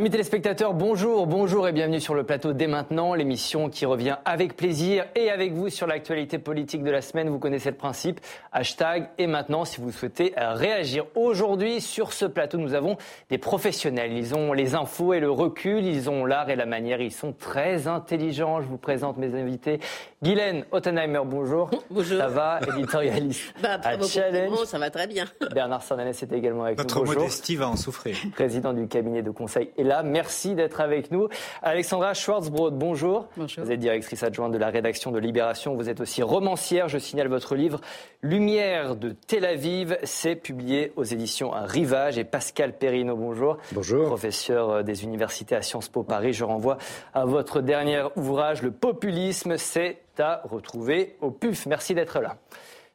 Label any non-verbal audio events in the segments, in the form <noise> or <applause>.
Amis téléspectateurs, bonjour, bonjour et bienvenue sur le plateau dès maintenant, l'émission qui revient avec plaisir et avec vous sur l'actualité politique de la semaine. Vous connaissez le principe, hashtag et maintenant si vous souhaitez réagir. Aujourd'hui sur ce plateau, nous avons des professionnels. Ils ont les infos et le recul, ils ont l'art et la manière, ils sont très intelligents. Je vous présente mes invités. Guylaine Ottenheimer, bonjour. <laughs> Bonjour. Ça va, éditorialiste <laughs> bah, à Challenge. Ça va très bien. Bernard Sananès est également avec Notre nous. Notre modestie va en souffrir. Président du cabinet de conseil et là. Merci d'être avec nous. Alexandra Schwarzbrod, bonjour. Bonjour. Vous êtes directrice adjointe de la rédaction de Libération. Vous êtes aussi romancière. Je signale votre livre Lumière de Tel Aviv. C'est publié aux éditions Rivage. Et Pascal Perrino, bonjour. Bonjour. Professeur des universités à Sciences Po Paris. Je renvoie à votre dernier ouvrage, Le populisme, c'est à retrouver au PUF. Merci d'être là.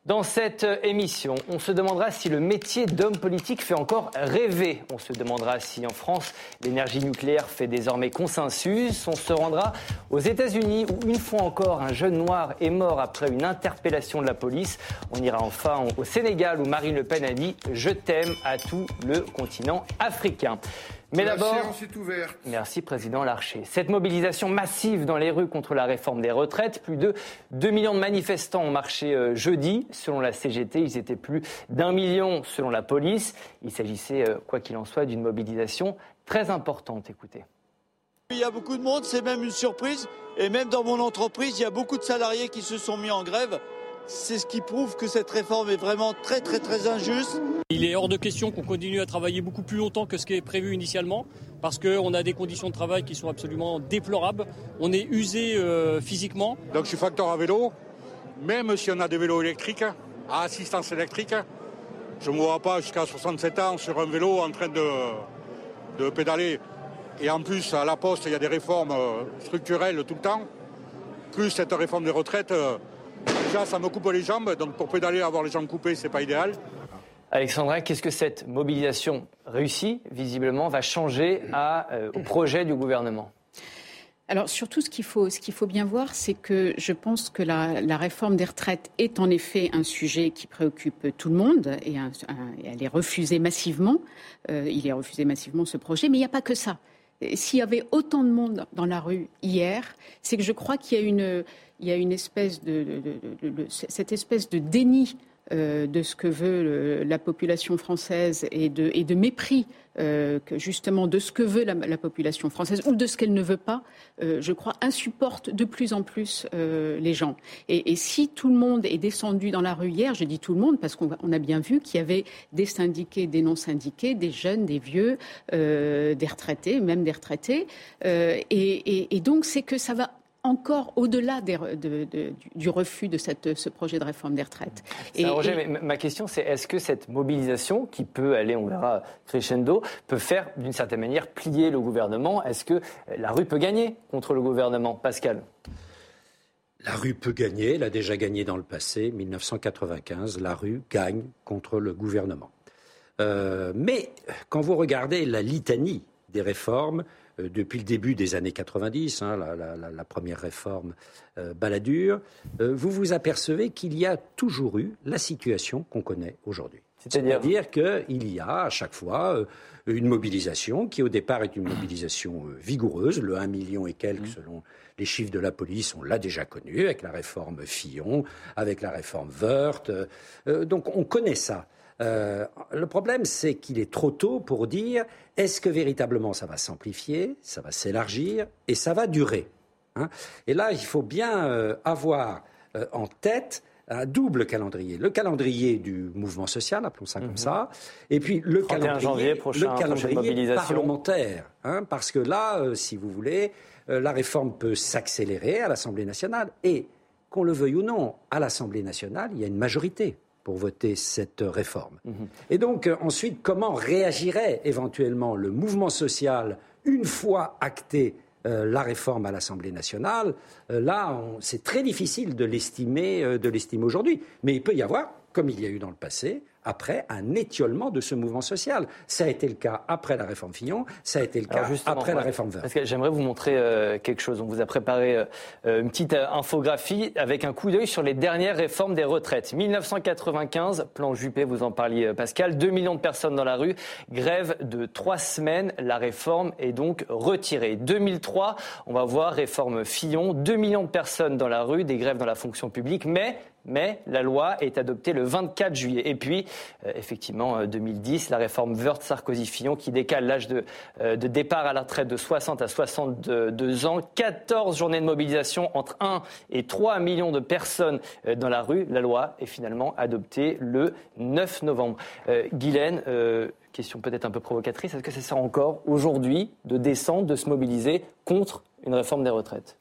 Dans cette émission, on se demandera si le métier d'homme politique fait encore rêver. On se demandera si en France, l'énergie nucléaire fait désormais consensus. On se rendra aux États-Unis où une fois encore un jeune noir est mort après une interpellation de la police. On ira enfin au Sénégal où Marine Le Pen a dit Je t'aime à tout le continent africain. Mais d'abord, Merci, Président Larcher. Cette mobilisation massive dans les rues contre la réforme des retraites, plus de 2 millions de manifestants ont marché euh, jeudi. Selon la CGT, ils étaient plus d'un million selon la police. Il s'agissait, euh, quoi qu'il en soit, d'une mobilisation très importante. Écoutez. Il y a beaucoup de monde, c'est même une surprise. Et même dans mon entreprise, il y a beaucoup de salariés qui se sont mis en grève. C'est ce qui prouve que cette réforme est vraiment très très très injuste. Il est hors de question qu'on continue à travailler beaucoup plus longtemps que ce qui est prévu initialement, parce qu'on a des conditions de travail qui sont absolument déplorables. On est usé euh, physiquement. Donc je suis facteur à vélo, même si on a des vélos électriques, à assistance électrique, je ne me vois pas jusqu'à 67 ans sur un vélo en train de, de pédaler. Et en plus, à la poste, il y a des réformes euh, structurelles tout le temps. Plus cette réforme des retraites, euh, déjà ça me coupe les jambes, donc pour pédaler, avoir les jambes coupées, c'est pas idéal. Alexandra, qu'est-ce que cette mobilisation réussie, visiblement, va changer à, euh, au projet du gouvernement? Alors surtout, ce qu'il faut, ce qu'il faut bien voir, c'est que je pense que la, la, réforme des retraites est en effet un sujet qui préoccupe tout le monde et, un, un, elle est refusée massivement. Euh, il est refusé massivement ce projet, mais il n'y a pas que ça. S'il y avait autant de monde dans la rue hier, c'est que je crois qu'il y a une, il y a une espèce de, cette espèce de déni de ce que veut la population française et de, mépris justement de ce que veut la, la, population française ou de ce qu'elle ne veut pas, euh, je crois, insupporte de plus en plus euh, les gens. Et, si tout le monde est descendu dans la rue hier, je dis tout le monde parce qu'on a bien vu qu'il y avait des syndiqués, des non-syndiqués, des jeunes, des vieux, euh, des retraités, même des retraités. Et, et donc c'est que ça va encore au-delà de, de, de, du refus de cette, ce projet de réforme des retraites. Et, Roger, et... ma question, c'est est-ce que cette mobilisation, qui peut aller, on verra, crescendo, peut faire d'une certaine manière plier le gouvernement? Est-ce que la rue peut gagner contre le gouvernement? Pascal la rue peut gagner, elle a déjà gagné dans le passé. 1995, la rue gagne contre le gouvernement. Euh, mais quand vous regardez la litanie des réformes, depuis le début des années 90, hein, la, la, la, première réforme euh, Balladur, euh, vous vous apercevez qu'il y a toujours eu la situation qu'on connaît aujourd'hui. C'est-à-dire dire qu'il y a à chaque fois euh, une mobilisation qui au départ est une mobilisation euh, vigoureuse, le 1 million et quelques mmh. selon les chiffres de la police, on l'a déjà connu avec la réforme Fillon, avec la réforme Wörth, euh, donc on connaît ça. Euh, le problème, c'est qu'il est trop tôt pour dire est-ce que véritablement ça va s'amplifier, ça va s'élargir et ça va durer. Hein? Et là, il faut bien euh, avoir euh, en tête un double calendrier. Le calendrier du mouvement social, appelons ça Mhm. comme mmh. ça, et puis le calendrier, janvier prochain, le calendrier parlementaire. Hein, parce que là, euh, si vous voulez, euh, la réforme peut s'accélérer à l'Assemblée nationale. Et qu'on le veuille ou non, à l'Assemblée nationale, il y a une majorité pour voter cette réforme. Mmh. Et donc, euh, ensuite, comment réagirait éventuellement le mouvement social une fois acté euh, la réforme à l'Assemblée nationale? Euh, Là, c'est très difficile de l'estimer, euh, de l'estimer aujourd'hui. Mais il peut y avoir, comme il y a eu dans le passé, après un étiolement de ce mouvement social. Ça a été le cas après la réforme Fillon, ça a été le cas après la réforme Vert. Parce que j'aimerais vous montrer euh, quelque chose. On vous a préparé euh, une petite infographie avec un coup d'œil sur les dernières réformes des retraites. 1995, plan Juppé, vous en parliez Pascal, 2 millions de personnes dans la rue, grève de trois semaines, la réforme est donc retirée. 2003, on va voir réforme Fillon, 2 millions de personnes dans la rue, des grèves dans la fonction publique, mais mais la loi est adoptée le 24 juillet. Et puis, euh, effectivement, 2010, euh, la réforme Wörth-Sarkozy-Fillon qui décale l'âge de, euh, départ à la retraite de 60 à 62 ans. 14 journées de mobilisation entre 1 et 3 millions de personnes dans la rue. La loi est finalement adoptée le 9 novembre. Guylaine, question peut-être un peu provocatrice, est-ce que ça sert encore aujourd'hui de descendre, de se mobiliser contre une réforme des retraites?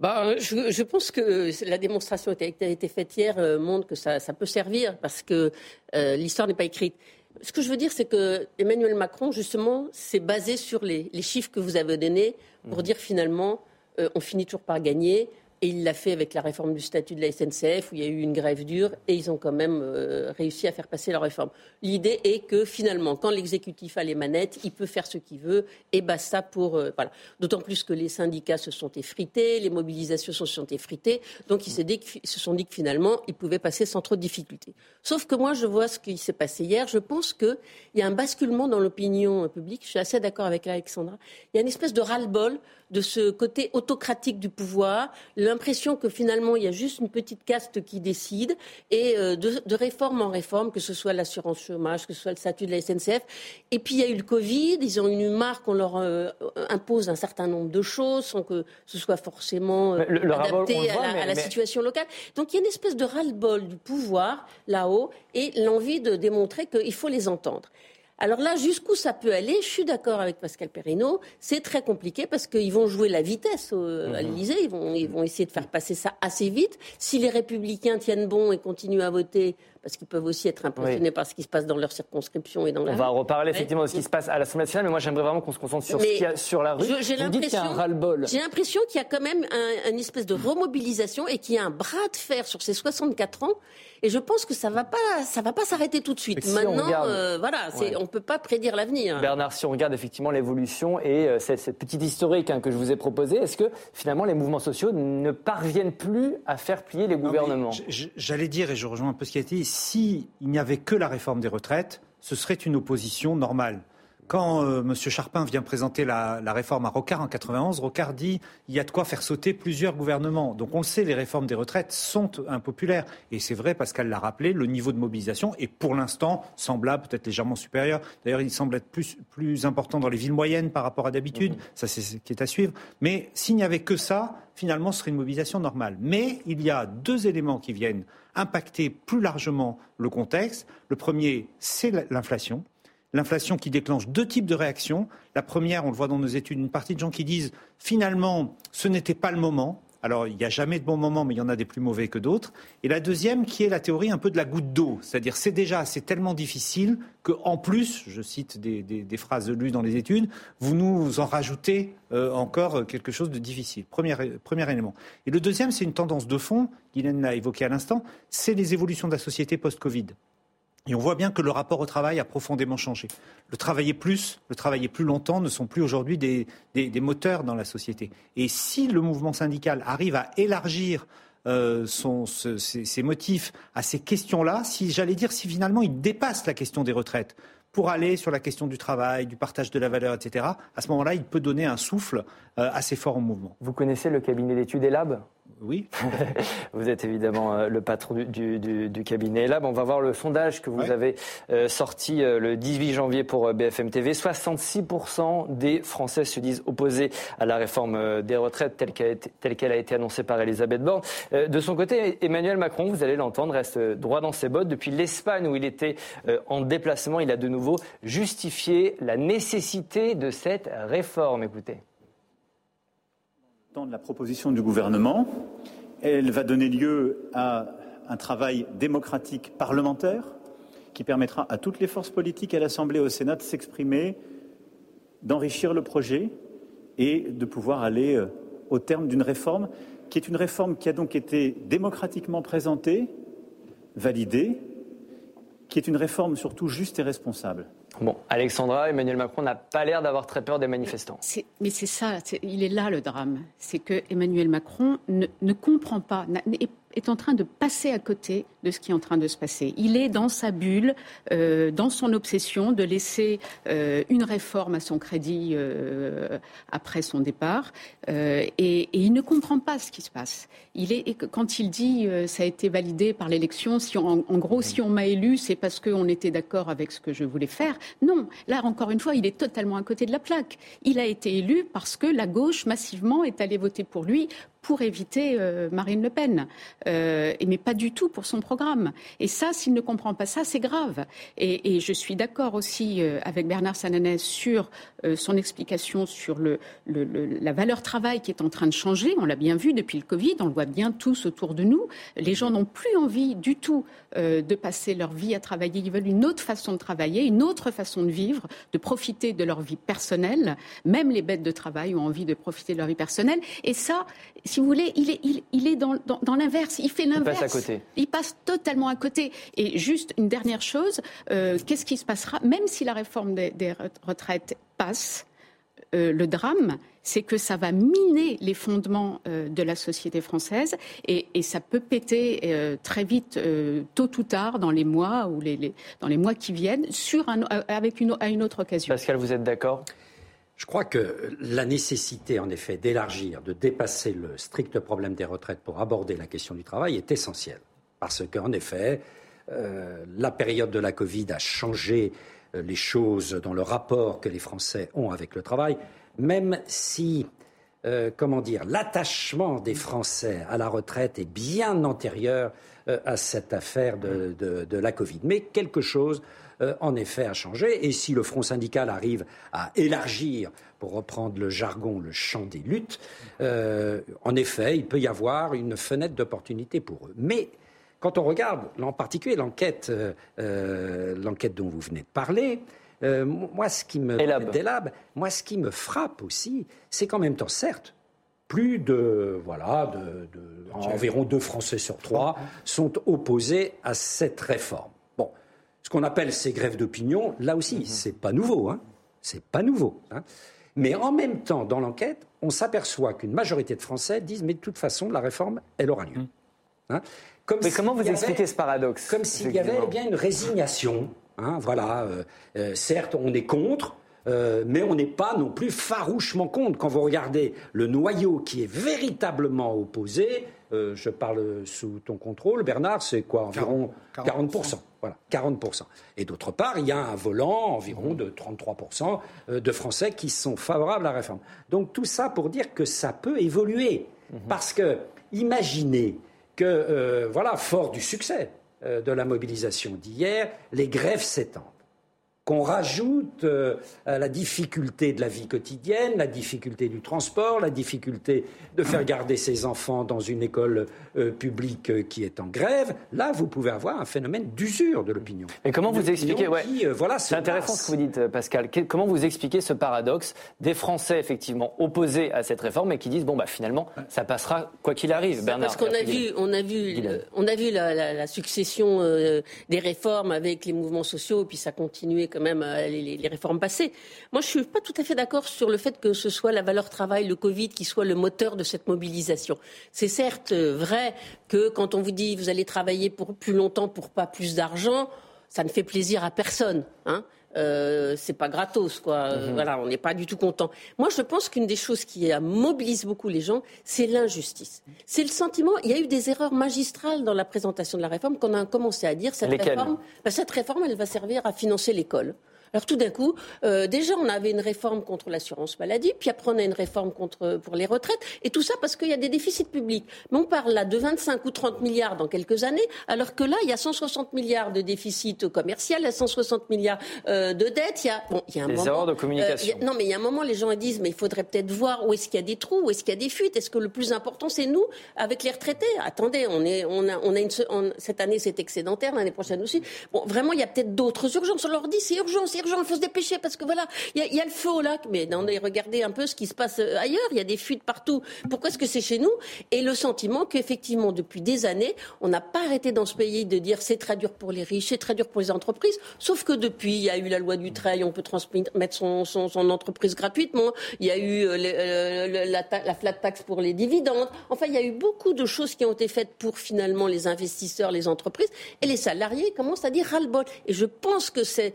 Bah, je, pense que la démonstration qui a été faite hier euh, montre que ça, peut servir parce que euh, l'histoire n'est pas écrite. Ce que je veux dire, c'est que Emmanuel Macron, justement, s'est basé sur les, chiffres que vous avez donnés pour mmh. dire finalement, euh, on finit toujours par gagner. Et il l'a fait avec la réforme du statut de la SNCF, où il y a eu une grève dure, et ils ont quand même euh, réussi à faire passer la réforme. L'idée est que finalement, quand l'exécutif a les manettes, il peut faire ce qu'il veut, et basta pour. Euh, voilà. D'autant plus que les syndicats se sont effrités, les mobilisations se sont effritées, donc ils se, se sont dit que finalement, ils pouvaient passer sans trop de difficultés. Sauf que moi, je vois ce qui s'est passé hier, je pense qu'il y a un basculement dans l'opinion publique, je suis assez d'accord avec Alexandra, il y a une espèce de ras-le-bol de ce côté autocratique du pouvoir, l'impression que finalement il y a juste une petite caste qui décide, et euh, de, réforme en réforme, que ce soit l'assurance chômage, que ce soit le statut de la SNCF. Et puis il y a eu le Covid, ils ont eu marre qu'on leur euh, impose un certain nombre de choses sans que ce soit forcément euh, adapté à, la, situation locale. Donc il y a une espèce de ras-le-bol du pouvoir là-haut et l'envie de démontrer qu'il faut les entendre. Alors là, jusqu'où ça peut aller Je suis d'accord avec Pascal Perrineau. C'est très compliqué parce qu'ils vont jouer la vitesse à mhm. l'Élysée. Ils vont, ils vont essayer de faire passer ça assez vite. Si les Républicains tiennent bon et continuent à voter parce qu'ils peuvent aussi être impressionnés par ce qui se passe dans leur circonscription et dans la On va reparler effectivement de ce qui se passe à l'Assemblée nationale, mais moi j'aimerais vraiment qu'on se concentre sur ce qu'il y a sur la rue. J'ai l'impression J'ai l'impression qu'il y a quand même un, une espèce de remobilisation et qu'il y a un bras de fer sur ces 64 ans. Et je pense que ça va pas, ça va pas s'arrêter tout de suite. Maintenant, euh, voilà, on peut pas prédire l'avenir. Bernard, si on regarde effectivement l'évolution et euh, cette, petite historique hein, que je vous ai proposée, est-ce que finalement les mouvements sociaux ne parviennent plus à faire plier les gouvernements? J'allais dire, et je rejoins un peu ce qui a été dit, s'il n'y avait que la réforme des retraites, ce serait une opposition normale. Quand euh, M. Charpin vient présenter la, réforme à Rocard en 91, Rocard dit il y a de quoi faire sauter plusieurs gouvernements. Donc on le sait, les réformes des retraites sont impopulaires. Et c'est vrai, Pascal l'a rappelé, le niveau de mobilisation est pour l'instant semblable, peut-être légèrement supérieur. D'ailleurs, il semble être plus, plus important dans les villes moyennes par rapport à d'habitude. Mmh. Ça, c'est ce qui est à suivre. Mais s'il n'y avait que ça, finalement, ce serait une mobilisation normale. Mais il y a deux éléments qui viennent impacter plus largement le contexte. Le premier, c'est l'inflation. L'inflation qui déclenche deux types de réactions. La première, on le voit dans nos études, une partie de gens qui disent finalement, ce n'était pas le moment. Alors, il n'y a jamais de bon moment, mais il y en a des plus mauvais que d'autres. Et la deuxième, qui est la théorie un peu de la goutte d'eau, c'est-à-dire c'est déjà tellement difficile que, en plus, je cite des, phrases lues dans les études, vous nous en rajoutez euh, encore quelque chose de difficile. Premier, premier élément. Et le deuxième, c'est une tendance de fond, Guylaine l'a évoqué à l'instant, c'est les évolutions de la société post-Covid. Et on voit bien que le rapport au travail a profondément changé. Le travailler plus, le travailler plus longtemps ne sont plus aujourd'hui des, moteurs dans la société. Et si le mouvement syndical arrive à élargir euh, ses, motifs à ces questions-là, si j'allais dire si finalement il dépasse la question des retraites pour aller sur la question du travail, du partage de la valeur, etc., à ce moment-là, il peut donner un souffle assez fort au mouvement. Vous connaissez le cabinet d'études ELAB oui. <laughs> vous êtes évidemment euh, le patron du, cabinet Lab. On va voir le sondage que vous avez euh, sorti euh, le 18 janvier pour BFM TV. 66% des Français se disent opposés à la réforme des retraites telle qu'elle a, été annoncée par Elisabeth Borne. De son côté, Emmanuel Macron, vous allez l'entendre, reste droit dans ses bottes. Depuis l'Espagne où il était en déplacement, il a de nouveau justifié la nécessité de cette réforme. Écoutez de la proposition du gouvernement. Elle va donner lieu à un travail démocratique parlementaire qui permettra à toutes les forces politiques à l'Assemblée et au Sénat de s'exprimer, d'enrichir le projet et de pouvoir aller euh, au terme d'une réforme qui est une réforme qui a donc été démocratiquement présentée, validée, qui est une réforme surtout juste et responsable. Bon, Alexandra, Emmanuel Macron n'a pas l'air d'avoir très peur des manifestants. Mais c'est ça, il est là le drame. C'est que Emmanuel Macron ne, ne comprend pas, est en train de passer à côté de ce qui est en train de se passer. Il est dans sa bulle, euh, dans son obsession de laisser euh, une réforme à son crédit euh, après son départ, et, il ne comprend pas ce qui se passe. Il est, quand il dit ça a été validé par l'élection, si en, gros si on m'a élu, c'est parce qu'on était d'accord avec ce que je voulais faire. Non, là encore une fois, il est totalement à côté de la plaque. Il a été élu parce que la gauche massivement est allée voter pour lui pour éviter euh, Marine Le Pen, euh, mais pas du tout pour son programme. Et ça, s'il ne comprend pas ça, c'est grave. Et, je suis d'accord aussi euh, avec Bernard Sananès sur son explication sur la valeur travail qui est en train de changer. On l'a bien vu depuis le Covid, on le voit bien tous autour de nous. Les gens n'ont plus envie du tout de passer leur vie à travailler. Ils veulent une autre façon de travailler, une autre façon de vivre, de profiter de leur vie personnelle. Même les bêtes de travail ont envie de profiter de leur vie personnelle. Et ça, si vous voulez, il est, il, est dans, dans, l'inverse. Il fait l'inverse. Il passe à côté. Il passe totalement à côté. Et juste une dernière chose, euh, qu'est-ce qui se passera? Même si la réforme des, retraites passe, euh, le drame, c'est que ça va miner les fondements euh, de la société française et, ça peut péter très vite, tôt ou tard, dans les mois ou les, dans les mois qui viennent, sur avec une, à une autre occasion. Pascal, vous êtes d'accord? Je crois que la nécessité, en effet, d'élargir, de dépasser le strict problème des retraites pour aborder la question du travail est essentielle. Parce qu'en effet, euh, la période de la Covid a changé euh, les choses dans le rapport que les Français ont avec le travail, même si, euh, comment dire, l'attachement des Français à la retraite est bien antérieur à cette affaire de, de la Covid. Mais quelque chose euh, en effet, a changé. Et si le Front syndical arrive à élargir, pour reprendre le jargon, le champ des luttes, euh, en effet, il peut y avoir une fenêtre d'opportunité pour eux. Mais quand on regarde, en particulier l'enquête, euh, l'enquête dont vous venez de parler, moi, ce qui me moi, ce qui me frappe aussi, c'est qu'en même temps, certes, plus de voilà, de, environ deux Français sur trois sont opposés à cette réforme ce qu'on appelle ces grèves d'opinion, là aussi, ce mhm. c'est pas nouveau. Hein. C'est pas nouveau. Hein. Mais en même temps, dans l'enquête, on s'aperçoit qu'une majorité de Français disent mais de toute façon, la réforme, elle aura lieu. Mhm. Hein. Comme mais comment vous expliquez ce paradoxe Comme s'il y avait bien une résignation. voilà, euh, euh, certes, on est contre, euh, mais on n'est pas non plus farouchement contre. Quand vous regardez le noyau qui est véritablement opposé, euh, je parle sous ton contrôle, Bernard, c'est quoi Environ 40%. Voilà, 40%. Et d'autre part, il y a un volant environ de 33% euh, de Français qui sont favorables à la réforme. Donc tout ça pour dire que ça peut évoluer. Mhm. Parce que imaginez que, voilà, fort du succès de la mobilisation d'hier, les grèves s'étendent qu'on rajoute euh, la difficulté de la vie quotidienne, la difficulté du transport, la difficulté de faire garder ses enfants dans une école euh, publique euh, qui est en grève, là, vous pouvez avoir un phénomène d'usure de l'opinion. Mais comment vous expliquez ouais, voilà, C'est intéressant ce que vous dites, Pascal. Comment vous expliquez ce paradoxe des Français effectivement opposés à cette réforme et qui disent bon bah finalement ça passera quoi qu'il arrive, Bernard. Parce qu'on a vu, on a vu, on a vu la, succession des réformes avec les mouvements sociaux, puis ça continuait comme même euh, les, réformes passées. Moi, je suis pas tout à fait d'accord sur le fait que ce soit la valeur travail, le Covid, qui soit le moteur de cette mobilisation. C'est certes euh, vrai que quand on vous dit vous allez travailler pour plus longtemps pour pas plus d'argent, ça ne fait plaisir à personne. Hein euh, c'est pas gratos, quoi. Mhm. Voilà, on n'est pas du tout content. Moi, je pense qu'une des choses qui mobilise beaucoup les gens, c'est l'injustice. C'est le sentiment. Il y a eu des erreurs magistrales dans la présentation de la réforme qu'on a commencé à dire cette réforme. Ben, cette réforme, elle va servir à financer l'école. Alors tout d'un coup, euh, déjà on avait une réforme contre l'assurance maladie, puis après on a une réforme contre, pour les retraites, et tout ça parce qu'il y a des déficits publics. Mais on parle là de 25 ou 30 milliards dans quelques années, alors que là il y a 160 milliards de déficit commercial, il y a 160 milliards euh, de dettes. Il y a, bon, il y a un des moment, de communication. Euh, non, mais il y a un moment, les gens disent, mais il faudrait peut-être voir où est-ce qu'il y a des trous, où est-ce qu'il y a des fuites. Est-ce que le plus important c'est nous avec les retraités Attendez, on est, on a, on a une, cette année c'est excédentaire, l'année prochaine aussi. Bon, vraiment, il y a peut-être d'autres urgences. On leur dit c'est urgent, urgent, il faut se dépêcher parce que voilà, il y, a le feu au lac. Mais on a regardé un peu ce qui se passe euh, ailleurs. Il y a des fuites partout. Pourquoi est-ce que c'est chez nous? Et le sentiment qu'effectivement, depuis des années, on n'a pas arrêté dans ce pays de dire c'est très dur pour les riches, c'est très dur pour les entreprises. Sauf que depuis, il y a eu la loi du trail, on peut transmettre son, son, entreprise gratuitement. Il y a eu euh, euh, la, la flat tax pour les dividendes. Enfin, il y a eu beaucoup de choses qui ont été faites pour finalement les investisseurs, les entreprises. Et les salariés commencent à dire ras-le-bol. Et je pense que c'est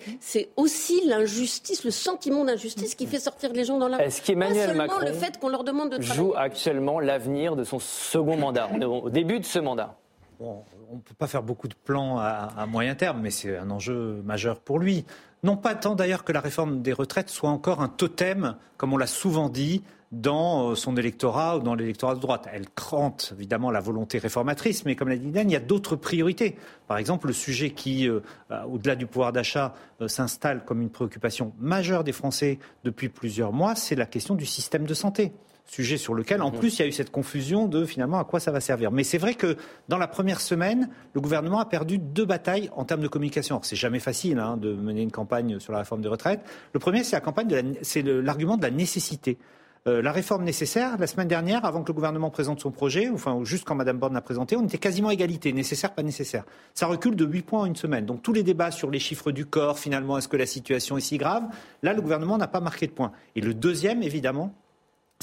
aussi l'injustice, le sentiment d'injustice qui fait sortir les gens dans la rue. Est-ce qu'Emmanuel Macron le fait qu'on leur demande de joue actuellement l'avenir de son second mandat au début de ce mandat. on ne peut pas faire beaucoup de plans à, à moyen terme, mais c'est un enjeu majeur pour lui. Non pas tant d'ailleurs que la réforme des retraites soit encore un totem, comme on l'a souvent dit, dans euh, son électorat ou dans l'électorat de droite. Elle crante évidemment la volonté réformatrice, mais comme l'a dit Dan, il y a d'autres priorités. Par exemple, le sujet qui, euh, euh, au-delà du pouvoir d'achat, s'installe comme une préoccupation majeure des Français depuis plusieurs mois, c'est la question du système de santé sujet sur lequel, en mmh. plus, il y a eu cette confusion de finalement à quoi ça va servir. Mais c'est vrai que dans la première semaine, le gouvernement a perdu deux batailles en termes de communication. C'est jamais facile hein, de mener une campagne sur la réforme des retraites. Le premier, c'est la campagne c'est l'argument de la nécessité. Euh, la réforme nécessaire, la semaine dernière, avant que le gouvernement présente son projet, enfin juste quand Mme Borne l'a présenté, on était quasiment égalité, nécessaire, pas nécessaire. Ça recule de 8 points en une semaine. Donc tous les débats sur les chiffres du corps, finalement, est-ce que la situation est si grave? Là, le gouvernement n'a pas marqué de point. Et le deuxième, évidemment,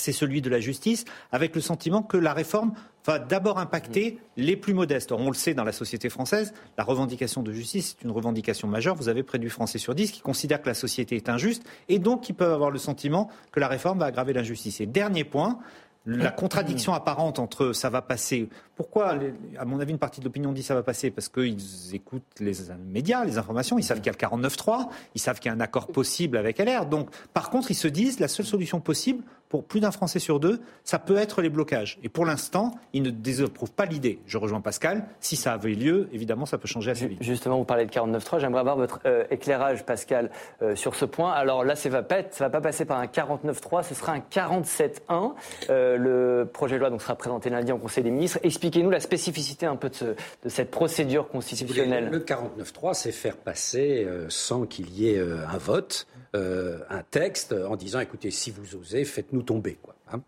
c'est celui de la justice, avec le sentiment que la réforme va d'abord impacter les plus modestes. Or, on le sait dans la société française, la revendication de justice est une revendication majeure. Vous avez près du Français sur dix qui considèrent que la société est injuste et donc qui peuvent avoir le sentiment que la réforme va aggraver l'injustice. Et dernier point, la contradiction apparente entre ça va passer. Pourquoi, à mon avis, une partie de l'opinion dit ça va passer? Parce qu'ils écoutent les médias, les informations, ils savent qu'il y a le 49-3, ils savent qu'il y a un accord possible avec LR. Donc, par contre, ils se disent la seule solution possible pour plus d'un Français sur deux, ça peut être les blocages. Et pour l'instant, ils ne désapprouvent pas l'idée. Je rejoins Pascal. Si ça avait lieu, évidemment, ça peut changer assez vite. Justement, vous parlez de 49.3. J'aimerais avoir votre euh, éclairage, Pascal, euh, sur ce point. Alors là, ça ne va, pas va pas passer par un 49.3, ce sera un 47.1. Euh, le projet de loi donc, sera présenté lundi en Conseil des ministres. Expliquez-nous la spécificité un peu de, de cette procédure constitutionnelle. le 49.3, c'est faire passer, sans qu'il y ait un vote, euh, un texte en disant écoutez, si vous osez, faites-nous tomber. Hein.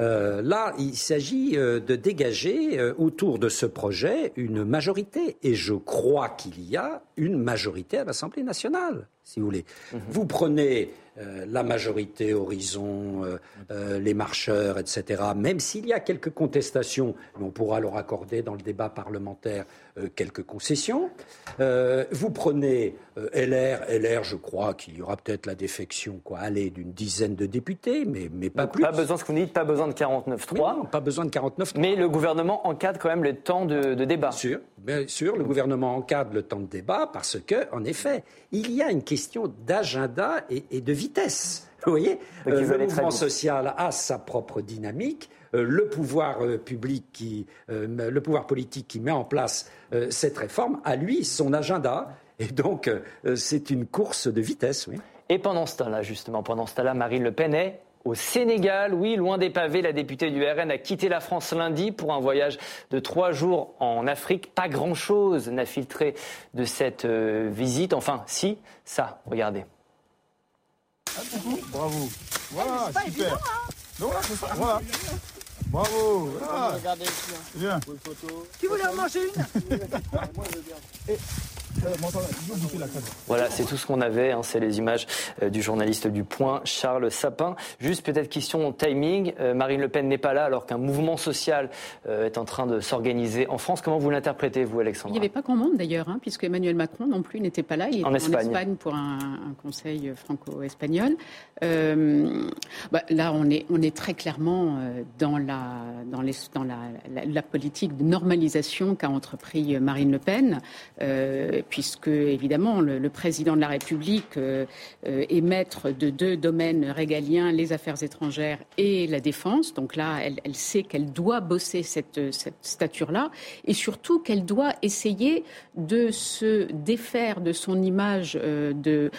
euh, là, il s'agit euh, de dégager autour de ce projet une majorité. Et je crois qu'il y a une majorité à l'Assemblée nationale, si vous voulez. Mhm. Vous prenez la majorité Horizon, les marcheurs, etc., même s'il y a quelques contestations, on pourra leur accorder dans le débat parlementaire euh, quelques concessions. Euh, vous prenez euh, LR, LR, je crois qu'il y aura peut-être la défection, quoi, aller d'une dizaine de députés, mais, mais pas plus. Pas besoin, ce que vous dites, pas besoin de 49-3. pas besoin de 49 Mais le gouvernement encadre quand même le temps de, débat. Bien sûr, bien sûr, le gouvernement encadre le temps de débat parce que, en effet, il y a une question d'agenda et, de vitesse. Vous voyez, le mouvement social a sa propre dynamique. Euh, le pouvoir euh, public qui, euh, le pouvoir politique qui met en place cette réforme a lui son agenda. Et donc, c'est une course de vitesse, oui. Et pendant ce temps-là, justement, pendant ce temps-là, Marine Le Pen est au Sénégal. Oui, loin des pavés, la députée du RN a quitté la France lundi pour un voyage de trois jours en Afrique. Pas grand-chose n'a filtré de cette visite. Enfin, si, ça, regardez. Bravo. Voilà, super. Voilà. Bravo ah. Regardez ici. Hein. Viens. Qui voulait en manger une? <laughs> Voilà, c'est tout ce qu'on avait. Hein. c'est les images euh, du journaliste du Point, Charles Sapin. Juste peut-être question timing. Euh, Marine Le Pen n'est pas là alors qu'un mouvement social euh, est en train de s'organiser en France. Comment vous l'interprétez, vous, Alexandre Il n'y avait pas grand monde d'ailleurs, hein, puisque Emmanuel Macron non plus n'était pas là. Il était en Espagne, pour un, conseil franco-espagnol. Bah, là, on est, on est très clairement dans la dans, la, politique de normalisation qu'a entrepris Marine Le Pen, euh, puisque évidemment le, président de la République euh, est maître de deux domaines régaliens, les affaires étrangères et la défense. Donc là, elle, sait qu'elle doit bosser cette, stature-là, et surtout qu'elle doit essayer de se défaire de son image euh, de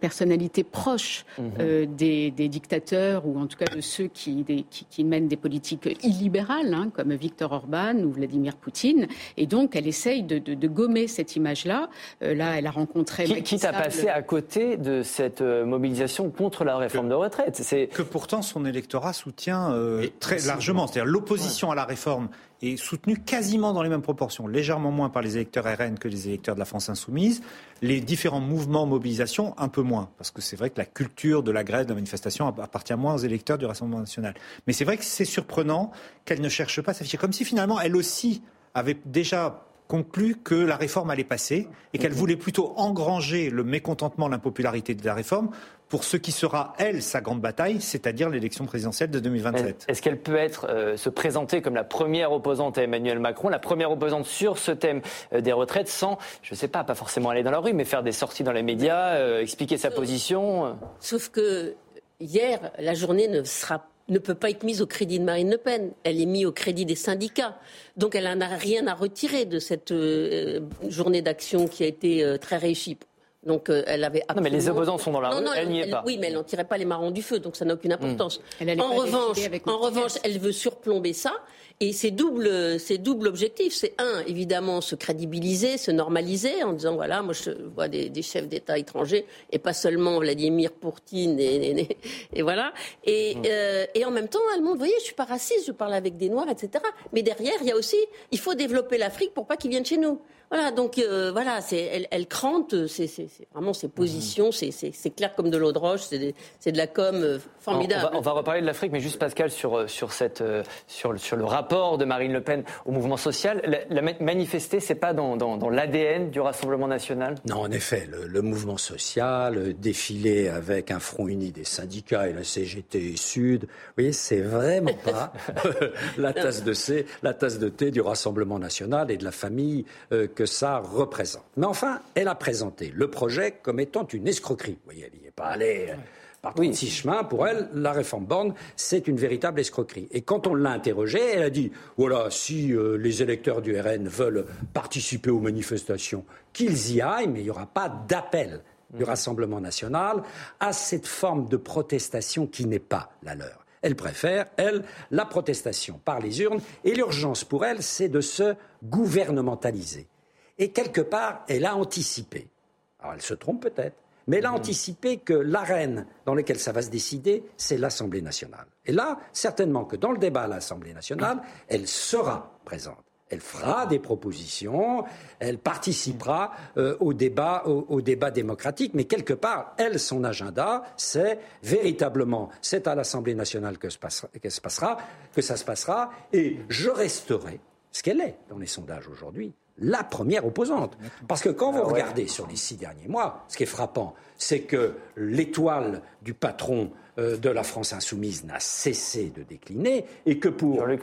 personnalité proche mmh. des, dictateurs, ou en tout cas de ceux qui, qui mènent des politiques politique illibérale, hein, comme Viktor Orban ou Vladimir Poutine. Et donc, elle essaye de, gommer cette image image-là. là, elle a rencontré. Qui, quitte à passer à côté de cette mobilisation contre la réforme de retraite? C'est que pourtant son électorat soutient très largement. C'est-à-dire l'opposition à la réforme est soutenue quasiment dans les mêmes proportions, légèrement moins par les électeurs RN que les électeurs de la France insoumise. Les différents mouvements mobilisation, un peu moins, parce que c'est vrai que la culture de la grève, de la manifestation appartient moins aux électeurs du Rassemblement national. Mais c'est vrai que c'est surprenant qu'elle ne cherche pas à s'afficher, comme si finalement elle aussi avait déjà conclu que la réforme allait passer et qu'elle voulait plutôt engranger le mécontentement, l'impopularité de la réforme pour ce qui sera, elle, sa grande bataille, c'est-à-dire l'élection présidentielle de 2027. Est-ce qu'elle peut être, euh, se présenter comme la première opposante à Emmanuel Macron, la première opposante sur ce thème euh, des retraites, sans, je ne sais pas, pas forcément aller dans la rue, mais faire des sorties dans les médias, euh, expliquer sa position Sauf que hier, la journée ne sera ne peut pas être mise au crédit de Marine Le Pen. Elle est mise au crédit des syndicats. Donc elle n'a rien à retirer de cette journée d'action qui a été très réussie. Donc euh, elle avait Non, mais les opposants sont dans la rue, elle n'y est pas. Oui, mais elle n'en tirait pas les marrons du feu, donc ça n'a aucune importance. Hmm. En revanche, en revanche, elle veut surplomber ça. Et c'est double, c'est double objectif. C'est un, évidemment, se crédibiliser, se normaliser en disant voilà, moi je vois des, chefs d'État étrangers et pas seulement Vladimir Poutine et, et, voilà. Et, hmm. euh, et en même temps, elle montre, vous voyez, je suis pas raciste, je parle avec des Noirs, etc. Mais derrière, il y a aussi, il faut développer l'Afrique pour pas qu'ils viennent chez nous. Voilà, donc euh, voilà, elle, elle crante, c'est vraiment ses positions, c'est clair comme de l'eau de roche, c'est de la com euh, formidable. On va, reparler de l'Afrique, mais juste Pascal sur, euh, sur, cette, sur, sur, le rapport de Marine Le Pen au mouvement social. La, manifester, c'est pas dans, dans, l'ADN du Rassemblement national? Non, en effet, le, mouvement social, défiler avec un front uni des syndicats et la CGT Sud, vous voyez, c'est vraiment pas <laughs> <laughs> la tasse de thé, la tasse de thé du Rassemblement national et de la famille que ça représente. Mais enfin, elle a présenté le projet comme étant une escroquerie. Vous voyez, elle n'y est pas allée. Euh, par 36 chemins, pour elle, la réforme Borne, c'est une véritable escroquerie. Et quand on l'a interrogée, elle a dit voilà, si euh, les électeurs du RN veulent participer aux manifestations, qu'ils y aillent, mais il n'y aura pas d'appel du mmh. Rassemblement national à cette forme de protestation qui n'est pas la leur. Elle préfère, elle, la protestation par les urnes. Et l'urgence pour elle, c'est de se gouvernementaliser. Et quelque part, elle a anticipé. Alors elle se trompe peut-être, mais elle a mhm. anticipé que l'arène dans laquelle ça va se décider, c'est l'Assemblée nationale. Et là, certainement que dans le débat à l'Assemblée nationale, elle sera présente. Elle fera des propositions, elle participera euh, au, débat, au, débat démocratique, mais quelque part, elle, son agenda, c'est véritablement, c'est à l'Assemblée nationale que, se passera, que, se passera, que ça se passera, et je resterai, ce qu'elle est dans les sondages aujourd'hui, la première opposante. Parce que quand vous ah regardez sur les six derniers mois, ce qui est frappant, c'est que l'étoile du patron euh, de la France insoumise n'a cessé de décliner et que pour euh,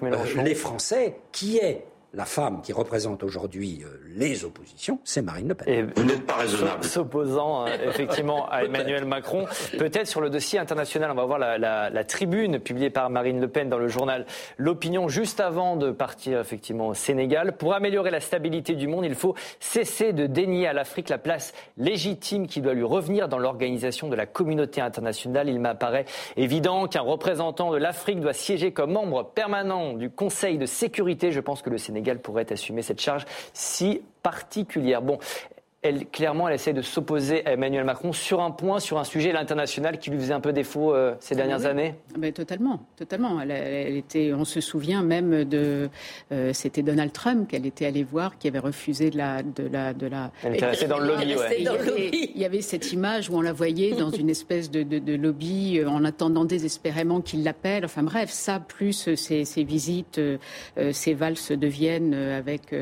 les Français, qui est la femme qui représente aujourd'hui euh, les oppositions, c'est Marine Le Pen. Vous n'êtes pas raisonnable. S'opposant euh, effectivement à <laughs> Emmanuel Macron. Peut-être sur le dossier international, on va voir la, tribune publiée par Marine Le Pen dans le journal L'Opinion juste avant de partir effectivement au Sénégal. Pour améliorer la stabilité du monde, il faut cesser de dénier à l'Afrique la place légitime qui doit lui revenir dans l'organisation de la communauté internationale. Il m'apparaît évident qu'un représentant de l'Afrique doit siéger comme membre permanent du Conseil de sécurité. Je pense que le Sénégal pourrait assumer cette charge si particulière. Elle, clairement, elle essaie de s'opposer à Emmanuel Macron sur un point, sur un sujet, l'international, qui lui faisait un peu défaut euh, ces dernières années. Mais ah ben, Totalement, totalement. Elle, était, on se souvient même de... Euh, c'était Donald Trump qu'elle était allée voir, qui avait refusé de la... De la, de la... Elle était restée dans le lobby, Il y avait cette image où on la voyait dans une espèce de, de, lobby, euh, en attendant désespérément qu'il l'appelle. Enfin bref, ça, plus ces, ces visites, ces valses de Vienne avec,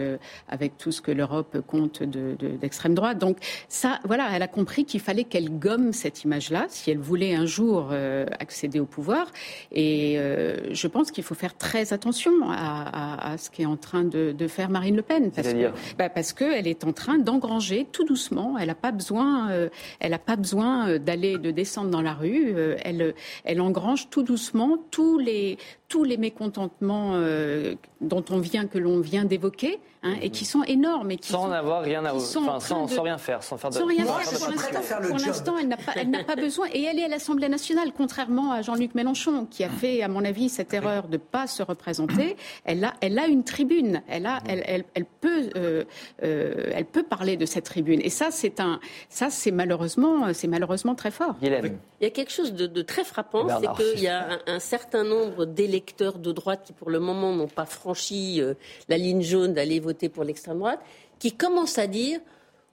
avec tout ce que l'Europe compte d'extrême droite. Donc ça, voilà, elle a compris qu'il fallait qu'elle gomme cette image-là si elle voulait un jour euh, accéder au pouvoir. Et euh, je pense qu'il faut faire très attention à, ce qu'est en train de, faire Marine Le Pen, parce que bah, parce qu'elle est en train d'engranger tout doucement. Elle n'a pas besoin, euh, elle a pas besoin d'aller de descendre dans la rue. elle elle engrange tout doucement tous les tous les mécontentements euh, dont on vient, que l'on vient d'évoquer, hein, et qui sont énormes. Et qui sans sont, avoir rien à, enfin, sans, de, sans, rien faire, sans faire de. Sans rien faire. Pour l'instant, elle n'a pas, elle n'a pas besoin, et elle est à l'Assemblée nationale, contrairement à Jean-Luc Mélenchon, qui a fait, à mon avis, cette erreur de pas se représenter. Elle a, elle a une tribune. Elle a, elle, elle, elle peut, euh, euh, elle peut parler de cette tribune. Et ça, c'est un, ça, c'est malheureusement, c'est malheureusement très fort. Il y a quelque chose de, de très frappant, c'est qu'il y a un, un certain nombre d'électeurs de droite qui, pour le moment, n'ont pas franchi euh, la ligne jaune d'aller voter pour l'extrême droite, qui commencent à dire